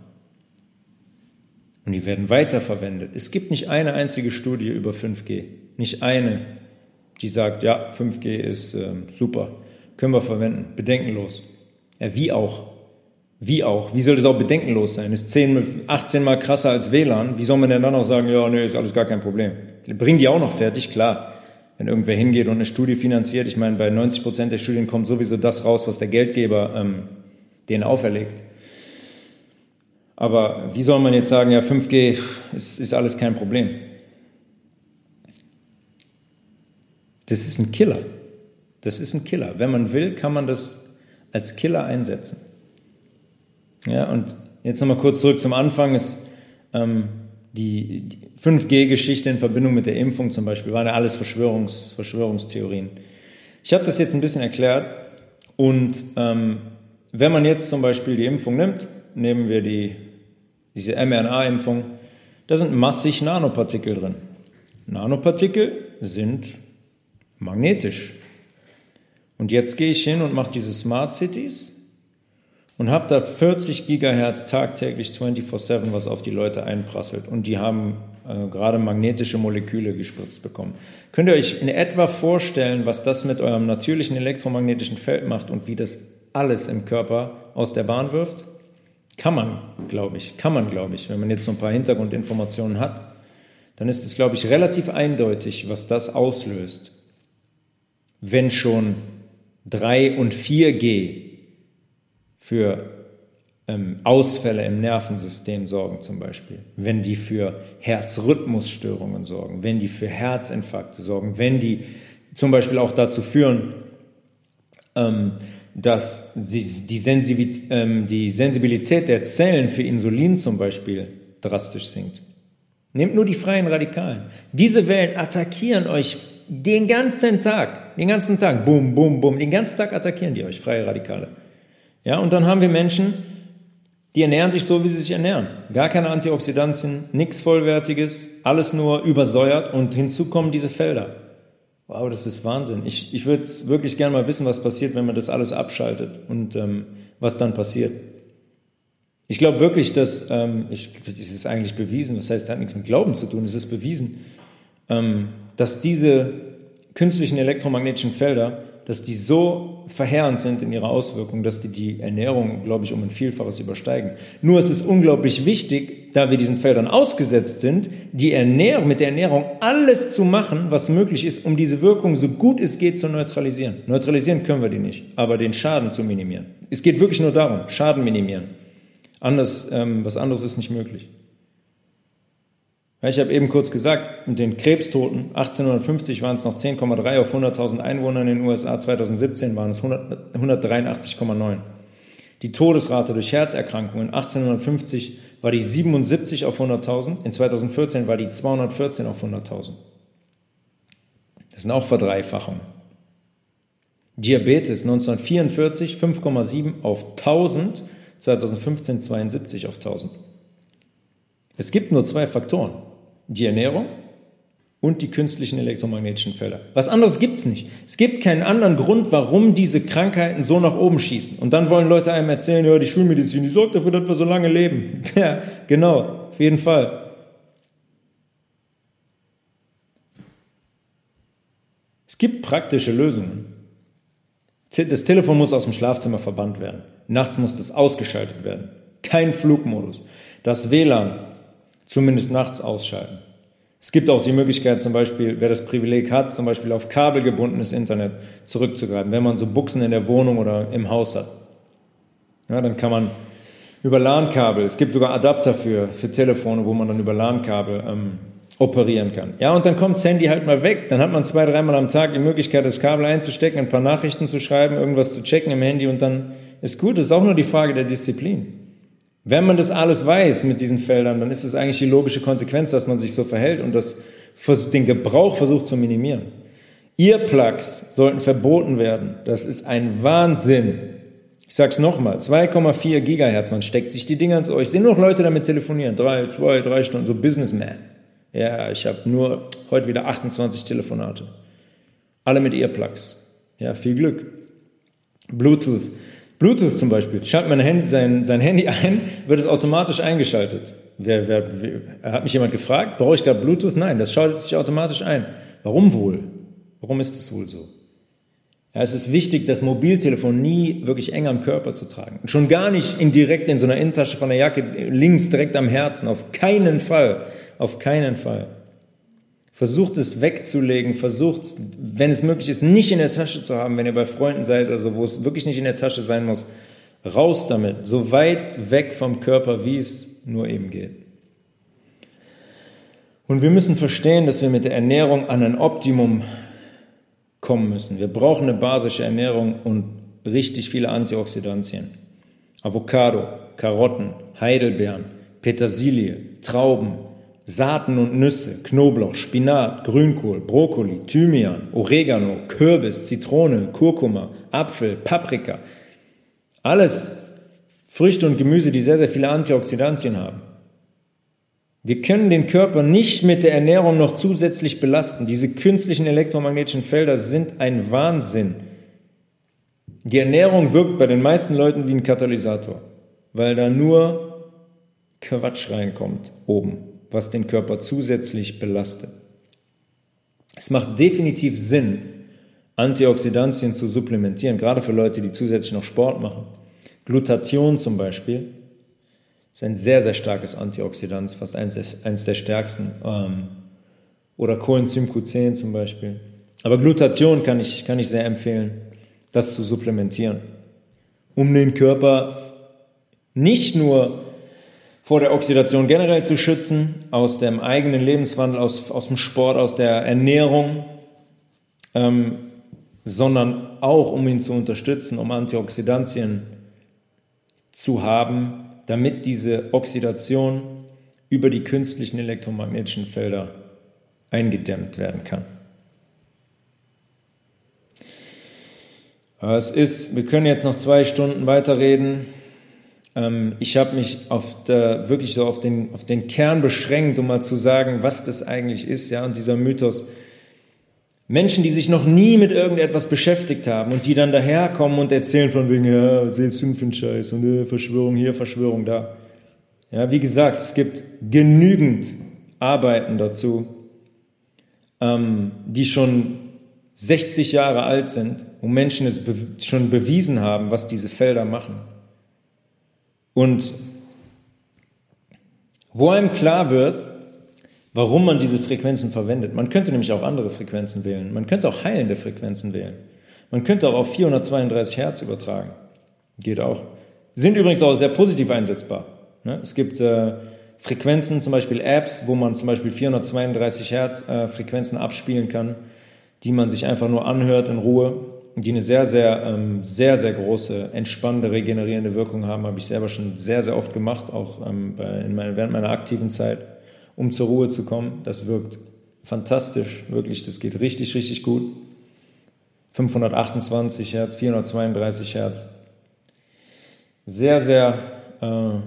Und die werden weiterverwendet. Es gibt nicht eine einzige Studie über 5G, nicht eine, die sagt, ja, 5G ist äh, super, können wir verwenden, bedenkenlos. Ja, wie auch? Wie auch? Wie soll das auch bedenkenlos sein? Ist 10, 18 mal krasser als WLAN. Wie soll man denn dann auch sagen, ja, nee, ist alles gar kein Problem? Bringen die auch noch fertig? Klar. Wenn irgendwer hingeht und eine Studie finanziert, ich meine, bei 90 Prozent der Studien kommt sowieso das raus, was der Geldgeber ähm, denen auferlegt. Aber wie soll man jetzt sagen, ja, 5G ist, ist alles kein Problem? Das ist ein Killer. Das ist ein Killer. Wenn man will, kann man das als Killer einsetzen. Ja, und jetzt nochmal kurz zurück zum Anfang. Ist, ähm, die, die 5G-Geschichte in Verbindung mit der Impfung zum Beispiel waren ja alles Verschwörungs, Verschwörungstheorien. Ich habe das jetzt ein bisschen erklärt und ähm, wenn man jetzt zum Beispiel die Impfung nimmt, nehmen wir die, diese mRNA-Impfung, da sind massig Nanopartikel drin. Nanopartikel sind magnetisch. Und jetzt gehe ich hin und mache diese Smart Cities und habe da 40 Gigahertz tagtäglich 24/7, was auf die Leute einprasselt. Und die haben äh, gerade magnetische Moleküle gespritzt bekommen. Könnt ihr euch in etwa vorstellen, was das mit eurem natürlichen elektromagnetischen Feld macht und wie das alles im Körper aus der Bahn wirft? Kann man, glaube ich, kann man, glaube ich, wenn man jetzt so ein paar Hintergrundinformationen hat, dann ist es, glaube ich, relativ eindeutig, was das auslöst. Wenn schon 3 und 4G für ähm, Ausfälle im Nervensystem sorgen zum Beispiel, wenn die für Herzrhythmusstörungen sorgen, wenn die für Herzinfarkte sorgen, wenn die zum Beispiel auch dazu führen, ähm, dass die, ähm, die Sensibilität der Zellen für Insulin zum Beispiel drastisch sinkt. Nehmt nur die freien Radikalen. Diese Wellen attackieren euch den ganzen Tag, den ganzen Tag, boom, boom, boom, den ganzen Tag attackieren die euch, freie Radikale. Ja, und dann haben wir Menschen, die ernähren sich so, wie sie sich ernähren. Gar keine Antioxidantien, nichts Vollwertiges, alles nur übersäuert und hinzu kommen diese Felder. Wow, das ist Wahnsinn. Ich, ich würde wirklich gerne mal wissen, was passiert, wenn man das alles abschaltet und ähm, was dann passiert. Ich glaube wirklich, dass, ähm, ich, es ist eigentlich bewiesen, das heißt, es hat nichts mit Glauben zu tun, es ist bewiesen, ähm, dass diese künstlichen elektromagnetischen Felder dass die so verheerend sind in ihrer Auswirkung, dass die die Ernährung, glaube ich, um ein Vielfaches übersteigen. Nur es ist unglaublich wichtig, da wir diesen Feldern ausgesetzt sind, die Ernährung, mit der Ernährung alles zu machen, was möglich ist, um diese Wirkung so gut es geht zu neutralisieren. Neutralisieren können wir die nicht, aber den Schaden zu minimieren. Es geht wirklich nur darum, Schaden minimieren. Anders, ähm, was anderes ist nicht möglich. Ich habe eben kurz gesagt, mit den Krebstoten, 1850 waren es noch 10,3 auf 100.000 Einwohner in den USA, 2017 waren es 183,9. Die Todesrate durch Herzerkrankungen 1850 war die 77 auf 100.000, in 2014 war die 214 auf 100.000. Das sind auch Verdreifachungen. Diabetes 1944 5,7 auf 1000, 2015 72 auf 1000. Es gibt nur zwei Faktoren die Ernährung und die künstlichen elektromagnetischen Felder. Was anderes gibt es nicht. Es gibt keinen anderen Grund, warum diese Krankheiten so nach oben schießen. Und dann wollen Leute einem erzählen, ja, die Schulmedizin, die sorgt dafür, dass wir so lange leben. *laughs* Ja, genau, auf jeden Fall. Es gibt praktische Lösungen. Das Telefon muss aus dem Schlafzimmer verbannt werden. Nachts muss das ausgeschaltet werden. Kein Flugmodus. Das WLAN zumindest nachts ausschalten. Es gibt auch die Möglichkeit, zum Beispiel, wer das Privileg hat, zum Beispiel auf kabelgebundenes Internet zurückzugreifen, wenn man so Buchsen in der Wohnung oder im Haus hat. Ja, dann kann man über LAN-Kabel, es gibt sogar Adapter für, für Telefone, wo man dann über LAN-Kabel ähm, operieren kann. Ja, und dann kommt das Handy halt mal weg. Dann hat man zwei, dreimal am Tag die Möglichkeit, das Kabel einzustecken, ein paar Nachrichten zu schreiben, irgendwas zu checken im Handy und dann ist gut. Das ist auch nur die Frage der Disziplin. Wenn man das alles weiß mit diesen Feldern, dann ist es eigentlich die logische Konsequenz, dass man sich so verhält und das, den Gebrauch versucht zu minimieren. Earplugs sollten verboten werden. Das ist ein Wahnsinn. Ich sag's nochmal, 2,4 Gigahertz, man steckt sich die Dinger ins Ohr. Ich sehe noch Leute damit telefonieren, drei, zwei, drei Stunden, so Businessman. Ja, ich habe nur heute wieder 28 Telefonate. Alle mit Earplugs. Ja, viel Glück. Bluetooth. Bluetooth zum Beispiel. Schaltet mein Handy, sein, sein Handy ein, wird es automatisch eingeschaltet. Wer, wer, wer, hat mich jemand gefragt, brauche ich gerade Bluetooth? Nein, das schaltet sich automatisch ein. Warum wohl? Warum ist es wohl so? Ja, es ist wichtig, das Mobiltelefon nie wirklich eng am Körper zu tragen. schon gar nicht indirekt in so einer Innentasche von der Jacke links direkt am Herzen. Auf keinen Fall. Auf keinen Fall. Versucht es wegzulegen, versucht es, wenn es möglich ist, nicht in der Tasche zu haben, wenn ihr bei Freunden seid, also wo es wirklich nicht in der Tasche sein muss. Raus damit, so weit weg vom Körper, wie es nur eben geht. Und wir müssen verstehen, dass wir mit der Ernährung an ein Optimum kommen müssen. Wir brauchen eine basische Ernährung und richtig viele Antioxidantien. Avocado, Karotten, Heidelbeeren, Petersilie, Trauben, Saaten und Nüsse, Knoblauch, Spinat, Grünkohl, Brokkoli, Thymian, Oregano, Kürbis, Zitrone, Kurkuma, Apfel, Paprika. Alles Früchte und Gemüse, die sehr, sehr viele Antioxidantien haben. Wir können den Körper nicht mit der Ernährung noch zusätzlich belasten. Diese künstlichen elektromagnetischen Felder sind ein Wahnsinn. Die Ernährung wirkt bei den meisten Leuten wie ein Katalysator, weil da nur Quatsch reinkommt oben was den Körper zusätzlich belastet. Es macht definitiv Sinn, Antioxidantien zu supplementieren, gerade für Leute, die zusätzlich noch Sport machen. Glutathion zum Beispiel ist ein sehr, sehr starkes Antioxidant, fast eins der, eins der stärksten. Ähm, oder Coenzym Q10 zum Beispiel. Aber Glutathion kann ich, kann ich sehr empfehlen, das zu supplementieren, um den Körper nicht nur vor der Oxidation generell zu schützen, aus dem eigenen Lebenswandel, aus, aus dem Sport, aus der Ernährung, ähm, sondern auch um ihn zu unterstützen, um Antioxidantien zu haben, damit diese Oxidation über die künstlichen elektromagnetischen Felder eingedämmt werden kann. Es ist, wir können jetzt noch zwei Stunden weiterreden. Ähm, ich habe mich auf der, wirklich so auf den, auf den Kern beschränkt, um mal zu sagen, was das eigentlich ist, ja, und dieser Mythos. Menschen, die sich noch nie mit irgendetwas beschäftigt haben und die dann daherkommen und erzählen von wegen, ja, was erzählst du für einen Scheiß und äh, Verschwörung hier, Verschwörung da. Ja, wie gesagt, es gibt genügend Arbeiten dazu, ähm, die schon 60 Jahre alt sind, wo Menschen es be schon bewiesen haben, was diese Felder machen. Und wo einem klar wird, warum man diese Frequenzen verwendet. Man könnte nämlich auch andere Frequenzen wählen. Man könnte auch heilende Frequenzen wählen. Man könnte auch auf 432 Hertz übertragen. Geht auch. Sind übrigens auch sehr positiv einsetzbar. Ne? Es gibt äh, Frequenzen, zum Beispiel Apps, wo man zum Beispiel 432 Hertz äh, Frequenzen abspielen kann, die man sich einfach nur anhört in Ruhe die eine sehr, sehr, ähm, sehr, sehr große, entspannende, regenerierende Wirkung haben, habe ich selber schon sehr, sehr oft gemacht, auch ähm, bei, in meine, während meiner aktiven Zeit, um zur Ruhe zu kommen. Das wirkt fantastisch, wirklich, das geht richtig, richtig gut. 528 Hertz, 432 Hertz. Sehr, sehr äh,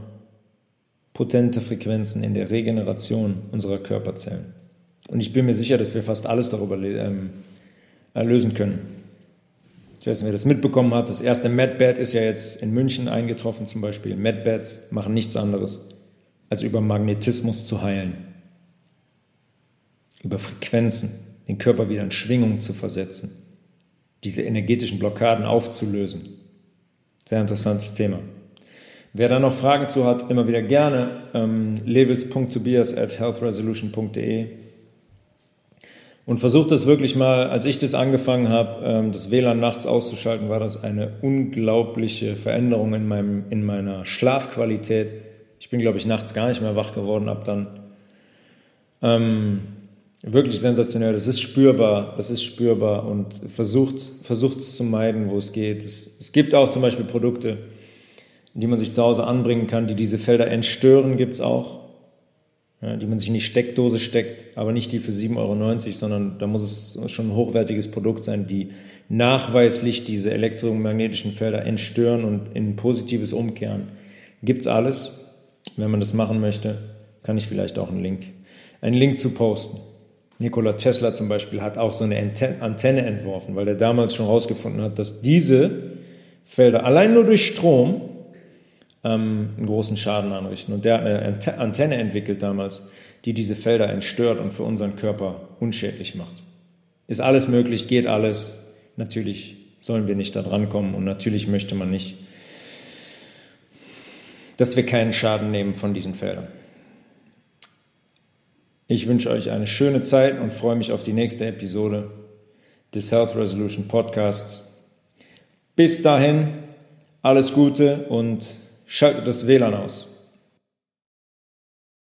potente Frequenzen in der Regeneration unserer Körperzellen. Und ich bin mir sicher, dass wir fast alles darüber ähm, lösen können. Ich weiß nicht, wer das mitbekommen hat. Das erste MedBed ist ja jetzt in München eingetroffen zum Beispiel. MedBeds machen nichts anderes, als über Magnetismus zu heilen. Über Frequenzen, den Körper wieder in Schwingung zu versetzen. Diese energetischen Blockaden aufzulösen. Sehr interessantes Thema. Wer da noch Fragen zu hat, immer wieder gerne. Ähm, levels.tobias at healthresolution.de Und versucht das wirklich mal, als ich das angefangen habe, ähm, das WLAN nachts auszuschalten, war das eine unglaubliche Veränderung in, meinem, in meiner Schlafqualität. Ich bin, glaube ich, nachts gar nicht mehr wach geworden ab dann. Ähm, wirklich sensationell. Das ist spürbar, das ist spürbar und versucht, versucht es zu meiden, wo es geht. Es, es gibt auch zum Beispiel Produkte, die man sich zu Hause anbringen kann, die diese Felder entstören, gibt es auch ja, die man sich in die Steckdose steckt, aber nicht die für 7,90 Euro, sondern da muss es schon ein hochwertiges Produkt sein, die nachweislich diese elektromagnetischen Felder entstören und in positives umkehren. Gibt's alles. Wenn man das machen möchte, kann ich vielleicht auch einen Link, einen Link zu posten. Nikola Tesla zum Beispiel hat auch so eine Antenne entworfen, weil er damals schon herausgefunden hat, dass diese Felder allein nur durch Strom ähm, einen großen Schaden anrichten. Und der hat eine Antenne entwickelt damals, die diese Felder entstört und für unseren Körper unschädlich macht. Ist alles möglich, geht alles. Natürlich sollen wir nicht da dran kommen und natürlich möchte man nicht, dass wir keinen Schaden nehmen von diesen Feldern. Ich wünsche euch eine schöne Zeit und freue mich auf die nächste Episode des Health Resolution Podcasts. Bis dahin, alles Gute und Schaltet das WLAN aus.